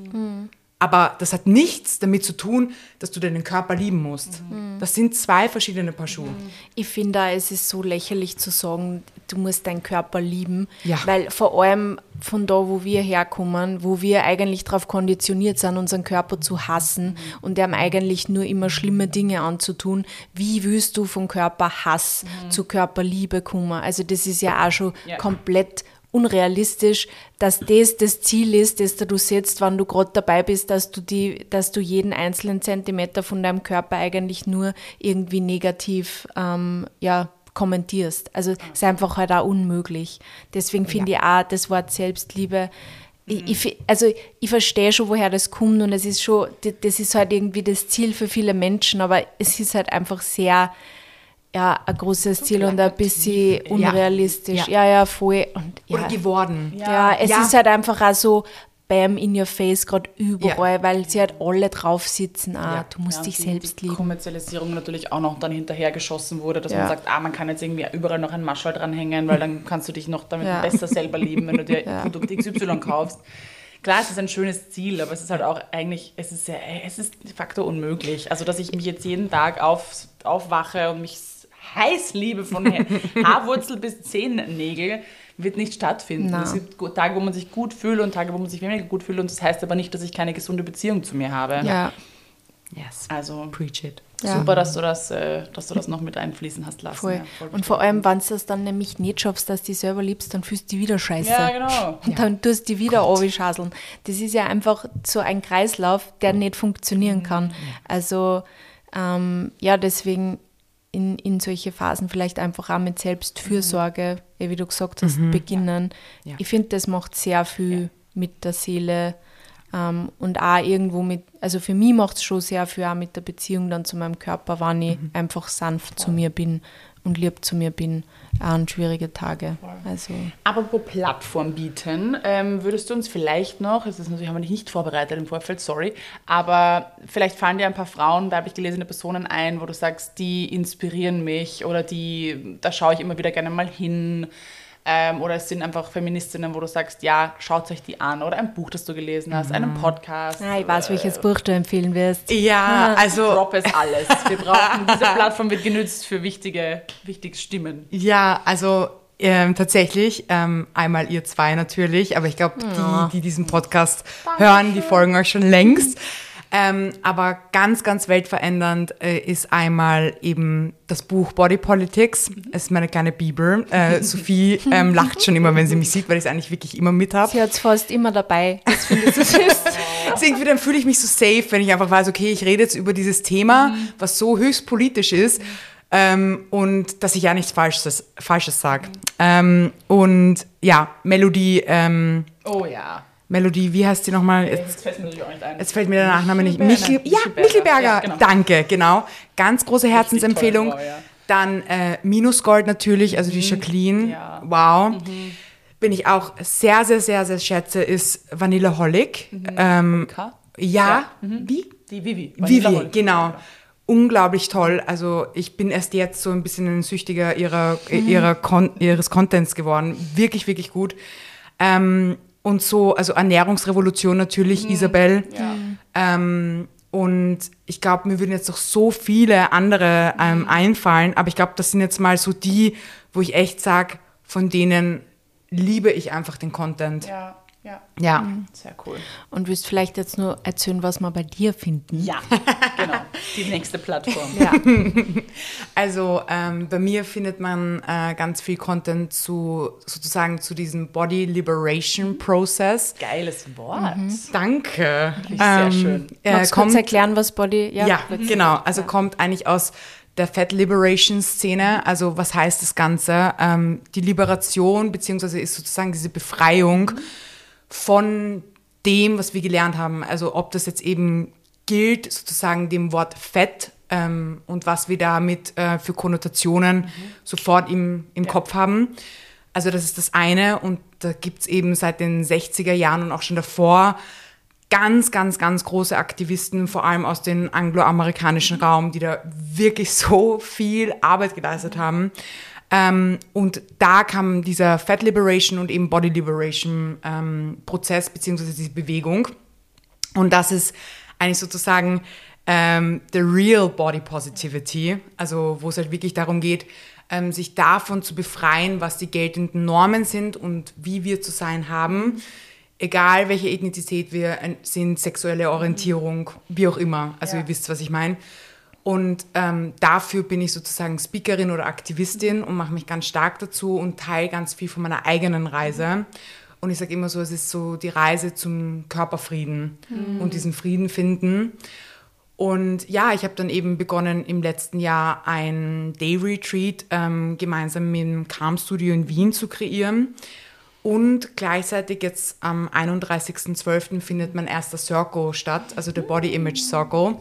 Aber das hat nichts damit zu tun, dass du deinen Körper lieben musst. Das sind zwei verschiedene Paar Schuhe. Ich finde auch, es ist so lächerlich zu sagen, du musst deinen Körper lieben, Ja. weil vor allem von da, wo wir herkommen, wo wir eigentlich darauf konditioniert sind, unseren Körper zu hassen und dem eigentlich nur immer schlimme Dinge anzutun, wie willst du von Körperhass zu Körperliebe kommen? Also das ist ja auch schon Ja. komplett unrealistisch, dass das das Ziel ist, das du setzt, wenn du gerade dabei bist, dass du die, dass du jeden einzelnen Zentimeter von deinem Körper eigentlich nur irgendwie negativ ähm, ja, kommentierst. Also es ist einfach halt auch unmöglich. Deswegen finde ich auch das Wort Selbstliebe. Ich, ich, fi- also ich verstehe schon, woher das kommt und es ist schon, das ist halt irgendwie das Ziel für viele Menschen, aber es ist halt einfach sehr, ja, ein großes Ziel und ein bisschen Ja. unrealistisch. Ja. Ja, ja, voll. Und, ja, Oder geworden. ja, es Ja. ist halt einfach auch so bam in your face gerade überall, weil sie halt alle drauf sitzen. Ah, Ja. du musst Ja, dich die, selbst die lieben. Kommerzialisierung natürlich auch noch dann hinterhergeschossen wurde, dass Ja. man sagt, ah, man kann jetzt irgendwie überall noch ein Maschall dranhängen, weil dann kannst du dich noch damit Ja. besser selber lieben, wenn du dir <laughs> Ja. Produkt XY kaufst. Klar, es ist ein schönes Ziel, aber es ist halt auch eigentlich, es ist ja, es ist de facto unmöglich. Also, dass ich mich jetzt jeden Tag auf, aufwache und mich heiß liebe von <laughs> Haarwurzel bis Zehennägel, wird nicht stattfinden. Na. Es gibt Tage, wo man sich gut fühlt und Tage, wo man sich weniger gut fühlt und das heißt aber nicht, dass ich keine gesunde Beziehung zu mir habe. Ja, Yes. Also, Preach it. Ja. Super, dass du das, äh, dass du das noch mit einfließen hast lassen. voll. Ja, voll Und vor allem, wenn du das dann nämlich nicht schaffst, dass du dich selber liebst, dann fühlst du dich wieder scheiße. Ja, genau. Und dann tust du die wieder aufschaseln. Das ist ja einfach so ein Kreislauf, der nicht funktionieren kann. Also ähm, ja, deswegen in, in solche Phasen vielleicht einfach auch mit Selbstfürsorge, ja, wie du gesagt hast, beginnen. Ja. Ich finde, das macht sehr viel mit der Seele ähm, und auch irgendwo mit, also für mich macht es schon sehr viel auch mit der Beziehung dann zu meinem Körper, wenn ich einfach sanft zu mir bin und lieb zu mir bin, auch an schwierige Tage. Also Apropos Plattform bieten, ähm, würdest du uns vielleicht noch, das ist natürlich haben wir dich nicht vorbereitet im Vorfeld, sorry, aber vielleicht fallen dir ein paar Frauen, weiblich gelesene Personen ein, wo du sagst, die inspirieren mich oder die, da schaue ich immer wieder gerne mal hin. Ähm, oder es sind einfach Feministinnen, wo du sagst, ja, schaut euch die an. Oder ein Buch, das du gelesen hast, einen Podcast. Ah, ich weiß, welches Buch du empfehlen wirst. Ja, <laughs> also Drop es alles. Wir brauchen, diese <laughs> Plattform wird genützt für wichtige, wichtige Stimmen. Ja, also ähm, tatsächlich, ähm, einmal ihr zwei natürlich, aber ich glaube, die, die diesen Podcast hören, die folgen euch schon längst. Ähm, aber ganz, ganz weltverändernd äh, ist einmal eben das Buch Body Politics. Es ist meine kleine Bibel. Äh, <laughs> Sophie ähm, lacht schon immer, wenn sie mich sieht, weil ich es eigentlich wirklich immer mit habe. Sie hat es fast immer dabei. Das finde ich so süß. <laughs> Deswegen dann fühle ich mich so safe, wenn ich einfach weiß, okay, ich rede jetzt über dieses Thema, was so höchst politisch ist. Ähm, und dass ich ja nichts Falsches, Falsches sage. Ähm, und ja, Melodie, ähm, Oh ja. Melodie, wie heißt sie nochmal? Jetzt, Jetzt fällt mir natürlich auch nicht ein. jetzt fällt mir der Nachname nicht. Michelberger. Michel, ja, Michelberger. Ja, genau. Danke, genau. Ganz große Herzensempfehlung. wow, ja. Dann äh, Minusgold natürlich, also die Jacqueline. Mhm. Ja. Mhm. Wow. Bin ich auch sehr, sehr, sehr, sehr schätze, ist Vanillaholic. Ähm, K? ja, Mhm. wie? Die Vivi. Vivi, Vanillaholic. genau. Unglaublich toll. Also ich bin erst jetzt so ein bisschen ein Süchtiger ihrer, ihrer Kon ihres Contents geworden. Wirklich, wirklich gut. Ähm, und so, also Ernährungsrevolution natürlich, Isabel. Ja. Ähm, und ich glaube, mir würden jetzt noch so viele andere ähm, einfallen, aber ich glaube, das sind jetzt mal so die, wo ich echt sage, von denen liebe ich einfach den Content. Ja, ja. Ja. Sehr cool. Und willst vielleicht jetzt nur erzählen, was wir bei dir finden? Ja, <laughs> genau. Die nächste Plattform. Ja. <laughs> Also ähm, bei mir findet man äh, ganz viel Content zu sozusagen zu diesem Body Liberation Process. Geiles Wort. Danke. Wirklich sehr schön. Äh, Magst du kurz erklären, was Body... ja, willst- genau. Also kommt eigentlich aus der Fat Liberation Szene. Also was heißt das Ganze? Ähm, die Liberation beziehungsweise ist sozusagen diese Befreiung von dem, was wir gelernt haben. Also ob das jetzt eben gilt, sozusagen dem Wort Fett ähm, und was wir damit äh, für Konnotationen sofort im, im Kopf haben. Also das ist das eine und da gibt's eben seit den 60er Jahren und auch schon davor ganz, ganz, ganz große Aktivisten, vor allem aus dem angloamerikanischen Raum, die da wirklich so viel Arbeit geleistet haben. Ähm, und da kam dieser Fat Liberation und eben Body Liberation ähm, Prozess beziehungsweise diese Bewegung. Und das ist eigentlich sozusagen ähm, the real body positivity, also wo es halt wirklich darum geht, ähm, sich davon zu befreien, was die geltenden Normen sind und wie wir zu sein haben, egal welche Ethnizität wir äh, sind, sexuelle Orientierung, wie auch immer. Also Ja. ihr wisst, was ich meine. Und ähm, dafür bin ich sozusagen Speakerin oder Aktivistin und mache mich ganz stark dazu und teile ganz viel von meiner eigenen Reise. Und ich sage immer so, es ist so die Reise zum Körperfrieden und diesen Frieden finden. Und ja, ich habe dann eben begonnen, im letzten Jahr ein Day Retreat ähm, gemeinsam mit dem Calm Studio in Wien zu kreieren. Und gleichzeitig jetzt am 31.12. findet mein erster Circle statt, also der Body Image Circle,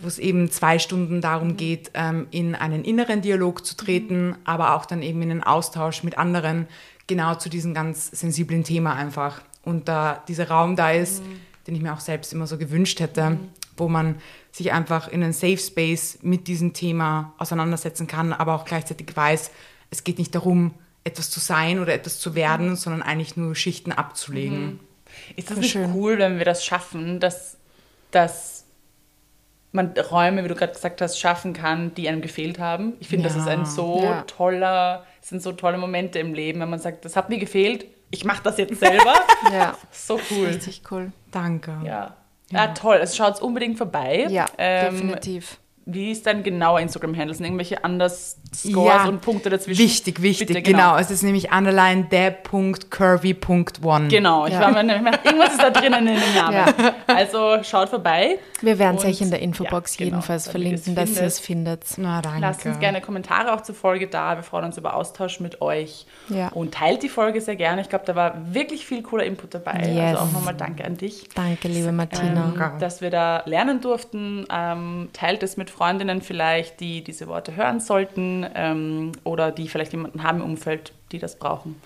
wo es eben zwei Stunden darum geht, ähm, in einen inneren Dialog zu treten, aber auch dann eben in den Austausch mit anderen, genau zu diesem ganz sensiblen Thema einfach. Und da dieser Raum da ist, den ich mir auch selbst immer so gewünscht hätte, wo man sich einfach in einen Safe Space mit diesem Thema auseinandersetzen kann, aber auch gleichzeitig weiß, es geht nicht darum, etwas zu sein oder etwas zu werden, sondern eigentlich nur Schichten abzulegen. Ist das nicht schön. cool, wenn wir das schaffen, dass, dass man Räume, wie du gerade gesagt hast, schaffen kann, die einem gefehlt haben? Ich finde, das Ja. ist ein so Ja. toller, das sind so tolle Momente im Leben, wenn man sagt, das hat mir gefehlt, ich mache das jetzt selber. <laughs> Ja, so cool. richtig cool. Danke. Ja. Ja, toll. Also schaut unbedingt vorbei. Ja, Ähm, definitiv. Wie ist dein genauer Instagram-Handle? Sind irgendwelche Underscores und Punkte dazwischen? Wichtig, wichtig, Bitte, genau. Es ist nämlich underline der.curvy.one. Genau, ich Ja. war <laughs> mir nämlich, irgendwas ist da drinnen in dem Namen. Ja. Also schaut vorbei. Wir werden es euch in der Infobox ja, genau, jedenfalls verlinken, dass ihr es findet. Na, danke. Lasst uns gerne Kommentare auch zur Folge da. Wir freuen uns über Austausch mit euch. Ja. Und teilt die Folge sehr gerne. Ich glaube, da war wirklich viel cooler Input dabei. Yes. Also auch nochmal danke an dich. Danke, liebe Martina. Ähm, dass wir da lernen durften. Ähm, teilt es mit Freundinnen vielleicht, die diese Worte hören sollten ähm, oder die vielleicht jemanden haben im Umfeld, die das brauchen.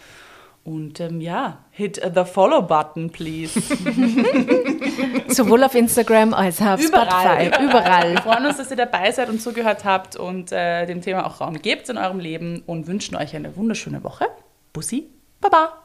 Und ähm, ja, hit the Follow-Button, please. <laughs> Sowohl auf Instagram als auch auf Spotify. Wir Überall. freuen uns, dass ihr dabei seid und zugehört habt und äh, dem Thema auch Raum gebt in eurem Leben und wünschen euch eine wunderschöne Woche. Bussi, Baba.